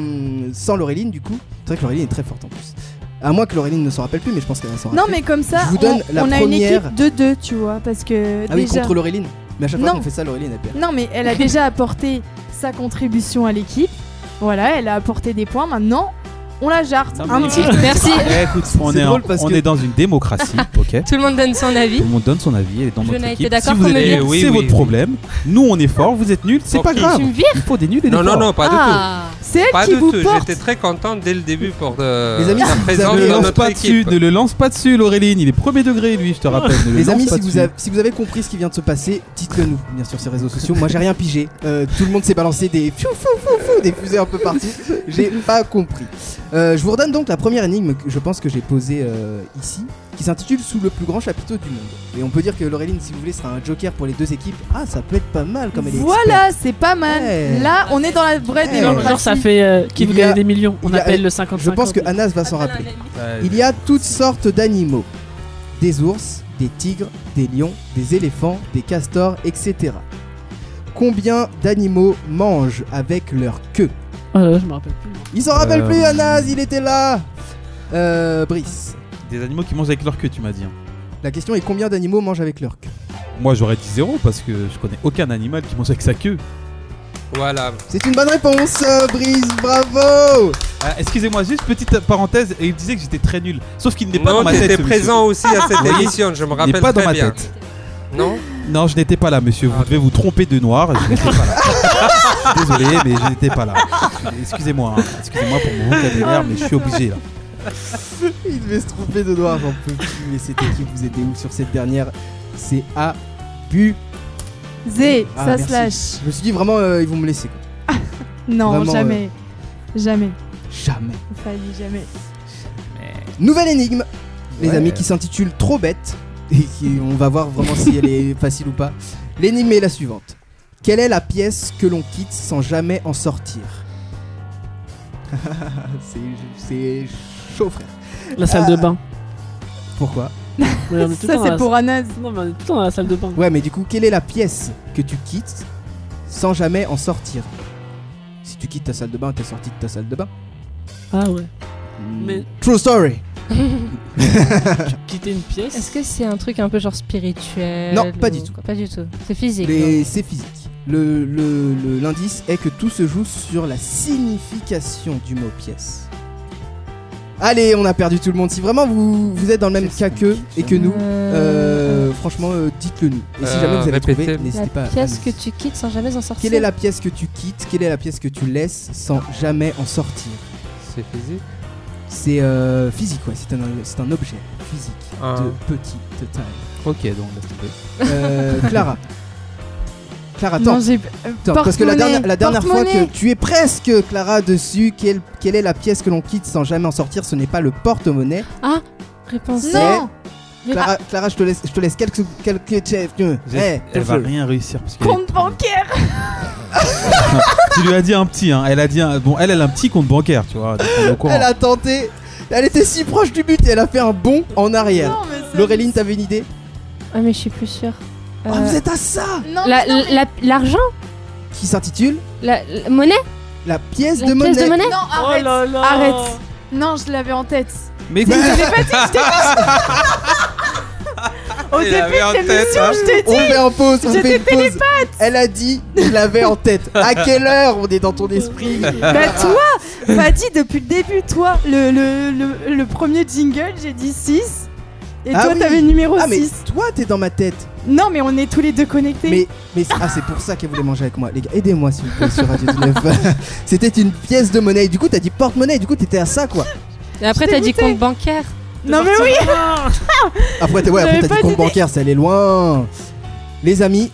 sans Laureline du coup. C'est vrai que Laureline est très forte en plus. À moins que Laureline ne s'en rappelle plus, mais je pense qu'elle s'en Non, rappeler. mais comme ça, Je vous donne on, la on a une équipe de deux, tu vois, parce que Ah oui, contre Laureline. Mais à chaque fois Non. qu'on fait ça, Laureline elle perd. Non, mais elle a déjà apporté sa contribution à l'équipe. Voilà, elle a apporté des points. Maintenant, on la jarte Non, un petit peu. Merci. Écoute, on, est, en- drôle parce on que- est dans une démocratie, ok Tout le monde donne son avis. Tout le monde donne son avis, elle est dans Je notre équipe. d'accord Si vous êtes nuls. Oui, c'est oui, votre oui. problème. Nous, on est forts, vous êtes nuls, c'est pas grave. Tu me vires Il faut des nuls et des Non, non, forts. non, pas du tout. Ah C'est elle Pas qui du vous tout. porte. J'étais très content dès le début pour de... Les amis, la si vous présence avez- Ne dans lance notre pas dessus, équipe. ne le lance pas dessus, Laureline. Il est premier degré, lui, je te rappelle. Les amis, pas si vous, dessus. avez, si vous avez compris ce qui vient de se passer, dites-le nous, bien sûr, sur les réseaux sociaux. Moi, j'ai rien pigé. Euh, tout le monde s'est balancé des des fusées un peu partout. J'ai pas compris. Euh, je vous redonne donc la première énigme que je pense que j'ai posée euh, ici, qui s'intitule Sous le plus grand chapiteau du monde. Et on peut dire que Laureline, si vous voulez, sera un joker pour les deux équipes. Ah, ça peut être pas mal comme elle est Voilà, c'est pas mal. Ouais. Là, on est dans la vraie Ouais. Démocratie. genre, ça fait euh, qui veut gagner des millions. On il y a- appelle le 50 Je pense que Anas va s'en rappeler. Il y a toutes sortes d'animaux. Des ours, des tigres, des lions, des éléphants, des castors, etc. Combien d'animaux mangent avec leur queue Oh là là, je me rappelle plus. Il s'en rappelle Euh, plus, Anas, il était là Euh, Brice. Des animaux qui mangent avec leur queue, tu m'as dit. hein. La question est combien d'animaux mangent avec leur queue Moi, j'aurais dit zéro parce que je connais aucun animal qui mange avec sa queue. Voilà. C'est une bonne réponse, euh, Brice, bravo Ah, Excusez-moi, juste petite parenthèse. Et il disait que j'étais très nul. Sauf qu'il n'est pas Non, dans ma tête. étais ce présent aussi à cette émission, je me rappelle n'est pas dans très ma bien. tête. Non Non, je n'étais pas là, monsieur. Vous Ah, devez vous tromper de noir. Je n'étais pas là. Désolé, mais je n'étais pas là. Excusez-moi. hein. Excusez-moi pour mon vocabulaire, mais je suis obligé là. Il devait se tromper de noir, j'en peux plus. Mais c'était qui vous aidez où sur cette dernière C'est Abu. Zé, Ah, ça merci. slash. Je me suis dit vraiment, euh, ils vont me laisser. quoi. Non, Vraiment, jamais. Jamais. Jamais. Failli, jamais. Nouvelle énigme, les Ouais. amis, qui s'intitule Trop bête. Et qui, on va voir vraiment si elle est facile ou pas. L'énigme est la suivante. Quelle est la pièce que l'on quitte sans jamais en sortir C'est- C'est chaud, frère. La salle de Ah. bain. Pourquoi Ça, c'est pour Anas. Non, mais on est tout le temps dans la salle de bain. Ouais, mais du coup, quelle est la pièce que tu quittes sans jamais en sortir Si tu quittes ta salle de bain, t'es sorti de ta salle de bain. Ah ouais. Hmm. Mais- True story. Quitter une pièce. Est-ce que c'est un truc un peu genre spirituel Non, pas du ou- tout. Pas du tout. C'est physique. Les- C'est physique. Le- le- le- L'indice est que tout se joue sur la signification du mot pièce. Allez, on a perdu tout le monde. Si vraiment vous, vous êtes dans le même cas qu'eux et que nous, euh, franchement, euh, dites-le nous. Et si Euh, jamais vous avez répétez. trouvé, La n'hésitez pas. à pièce nous que tu quittes sans jamais en sortir. Quelle est la pièce que tu quittes? Quelle est la pièce que tu laisses sans jamais en sortir? C'est physique C'est euh, physique, ouais. C'est un, c'est un objet physique Ah. de petite taille. Ok, donc laisse tomber. Euh, Clara. Clara, attends. Non, j'ai. Attends, parce que la porte-monnaie, dernière, la dernière fois que porte-monnaie. tu es presque Clara dessus, quelle, quelle est la pièce que l'on quitte sans jamais en sortir? Ce n'est pas le porte-monnaie. Réponse Non Clara, Clara, je te laisse, je te laisse quelques quelques. J'ai- Eh, Elle va rien réussir parce est Compte bancaire Tu lui as dit un petit, hein. Elle a dit un... bon, elle, elle a un petit compte bancaire, tu vois. Elle a tenté. Elle était si proche du but et elle a fait un bond en arrière. Laureline, t'avais une idée? Ah, mais je suis plus sûre. Oh, Euh, vous êtes à ça Non, la- L'argent? Qui s'intitule? La, la monnaie? La pièce La de pièce monnaie. de monnaie? Non, Oh arrête. là là. Arrête. Non, je l'avais en tête. Mais Je l'ai pas dit, je t'ai Au Il début en de tête, l'émission, hein. je t'ai On dit. fait en pause, on J'étais fait une pause. Elle a dit, je l'avais en tête. À quelle heure on est dans ton esprit Bah toi, pas dit depuis le début, toi, le, le, le, le premier jingle, j'ai dit 6. Et Ah toi, oui. t'avais le numéro Ah mais 6. toi t'es dans ma tête. Non, mais on est tous les deux connectés. Mais, mais ah, c'est pour ça qu'elle voulait manger avec moi. Les gars, aidez-moi s'il vous plaît sur Radio 19. C'était une pièce de monnaie. Du coup, t'as dit porte-monnaie. Du coup, t'étais à ça quoi. Et après, t'as dit compte bancaire. Non mais oui Après, ouais, t'as pas dit compte bancaire, c'est aller loin. Les amis,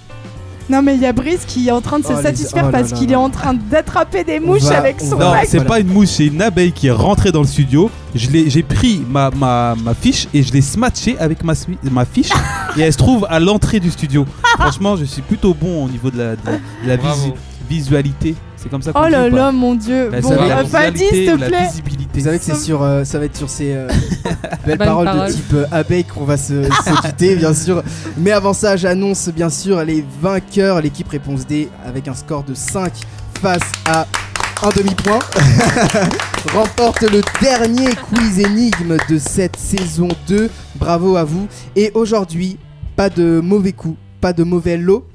Non mais il y a Brice qui est en train de se Oh, les- satisfaire oh là parce là qu'il là. est en train d'attraper des mouches va- avec on son va- Non, c'est Voilà. pas une mouche, c'est une abeille qui est rentrée dans le studio. Je l'ai- J'ai pris ma, ma, ma fiche et je l'ai smatché avec ma, ma fiche et elle se trouve à l'entrée du studio. Franchement, je suis plutôt bon au niveau de la, de la- de la Bravo. visi- visualité. C'est comme ça qu'on Oh dit là ou pas là mon dieu. Bah, Bon, ça la euh, Fadi s'il te la plaît. visibilité. Vous savez que c'est sur, euh, ça va être sur ces euh, belles Bonne paroles parole. de type euh, abeille qu'on va se, se quitter, bien sûr. Mais avant ça, j'annonce bien sûr les vainqueurs. L'équipe Réponse D avec un score de 5 face à un demi-point. remporte le dernier quiz énigme de cette saison 2. Bravo à vous. Et aujourd'hui, pas de mauvais coup, pas de mauvais lot.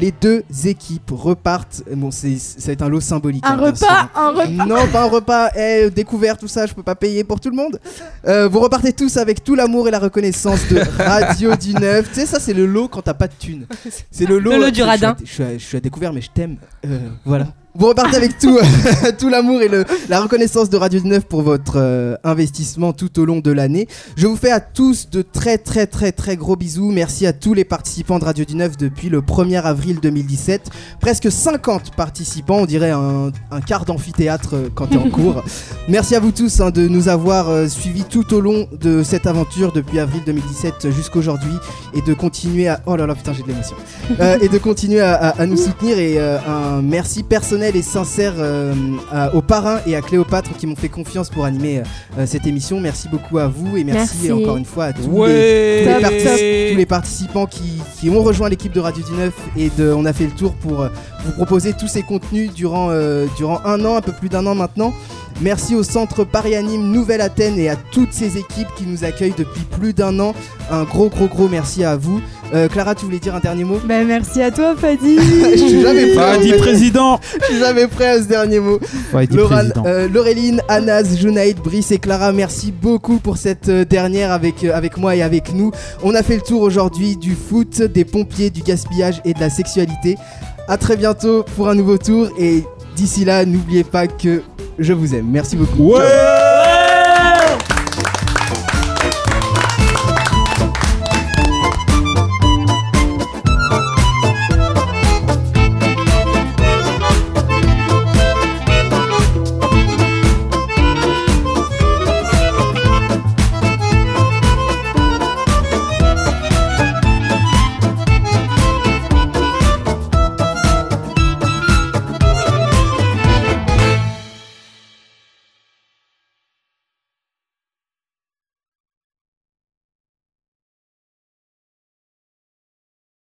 Les deux équipes repartent. Bon, c'est, ça va être un lot symbolique. Un hein, bien sûr, repas, un repas. Non, pas un repas. Eh, découvert, tout ça, je peux pas payer pour tout le monde. Euh, vous repartez tous avec tout l'amour et la reconnaissance de Radio du Neuf. Tu sais, ça, c'est le lot quand t'as pas de thunes. C'est le lot. Le lot du je suis à- radin. Je suis, à, je suis à découvert, mais je t'aime. Euh, voilà. Vous repartez avec tout, tout l'amour et le, la reconnaissance de Radio du Neuf pour votre euh, investissement tout au long de l'année. Je vous fais à tous de très très très très gros bisous. Merci à tous les participants de Radio du Neuf depuis le 1er avril 2017. Presque 50 participants, on dirait un, un quart d'amphithéâtre euh, quand t'es en cours. Merci à vous tous hein, de nous avoir euh, suivis tout au long de cette aventure depuis avril 2017 jusqu'aujourd'hui et de continuer à... Oh là là putain j'ai de l'émotion. Euh, et de continuer à, à- à nous soutenir et euh, un merci personnel et sincère euh, à- aux parrains et à Cléopâtre qui m'ont fait confiance pour animer euh, cette émission. Merci beaucoup à vous et merci, Merci. encore une fois à tous les Ouais tous les, Top, partic- top. tous les participants qui, qui ont rejoint l'équipe de Radio du Neuf et de, on a fait le tour pour euh, vous proposer tous ces contenus durant, euh, durant un an, un peu plus d'un an maintenant. Merci au centre Paris Anime Nouvelle Athènes et à toutes ces équipes qui nous accueillent depuis plus d'un an. Un gros gros gros merci à vous. Euh, Clara, tu voulais dire un dernier mot? Bah merci à toi Fadi. Je suis jamais prêt. en Fadi fait. président Je suis jamais prêt à ce dernier mot. Président. euh, Laureline, Anas, Junaïd, Brice et Clara, merci beaucoup pour cette euh, dernière avec, euh, avec moi et avec nous. On a fait le tour aujourd'hui du foot, des pompiers, du gaspillage et de la sexualité. A très bientôt pour un nouveau tour et d'ici là, n'oubliez pas que je vous aime. Merci beaucoup. Ouais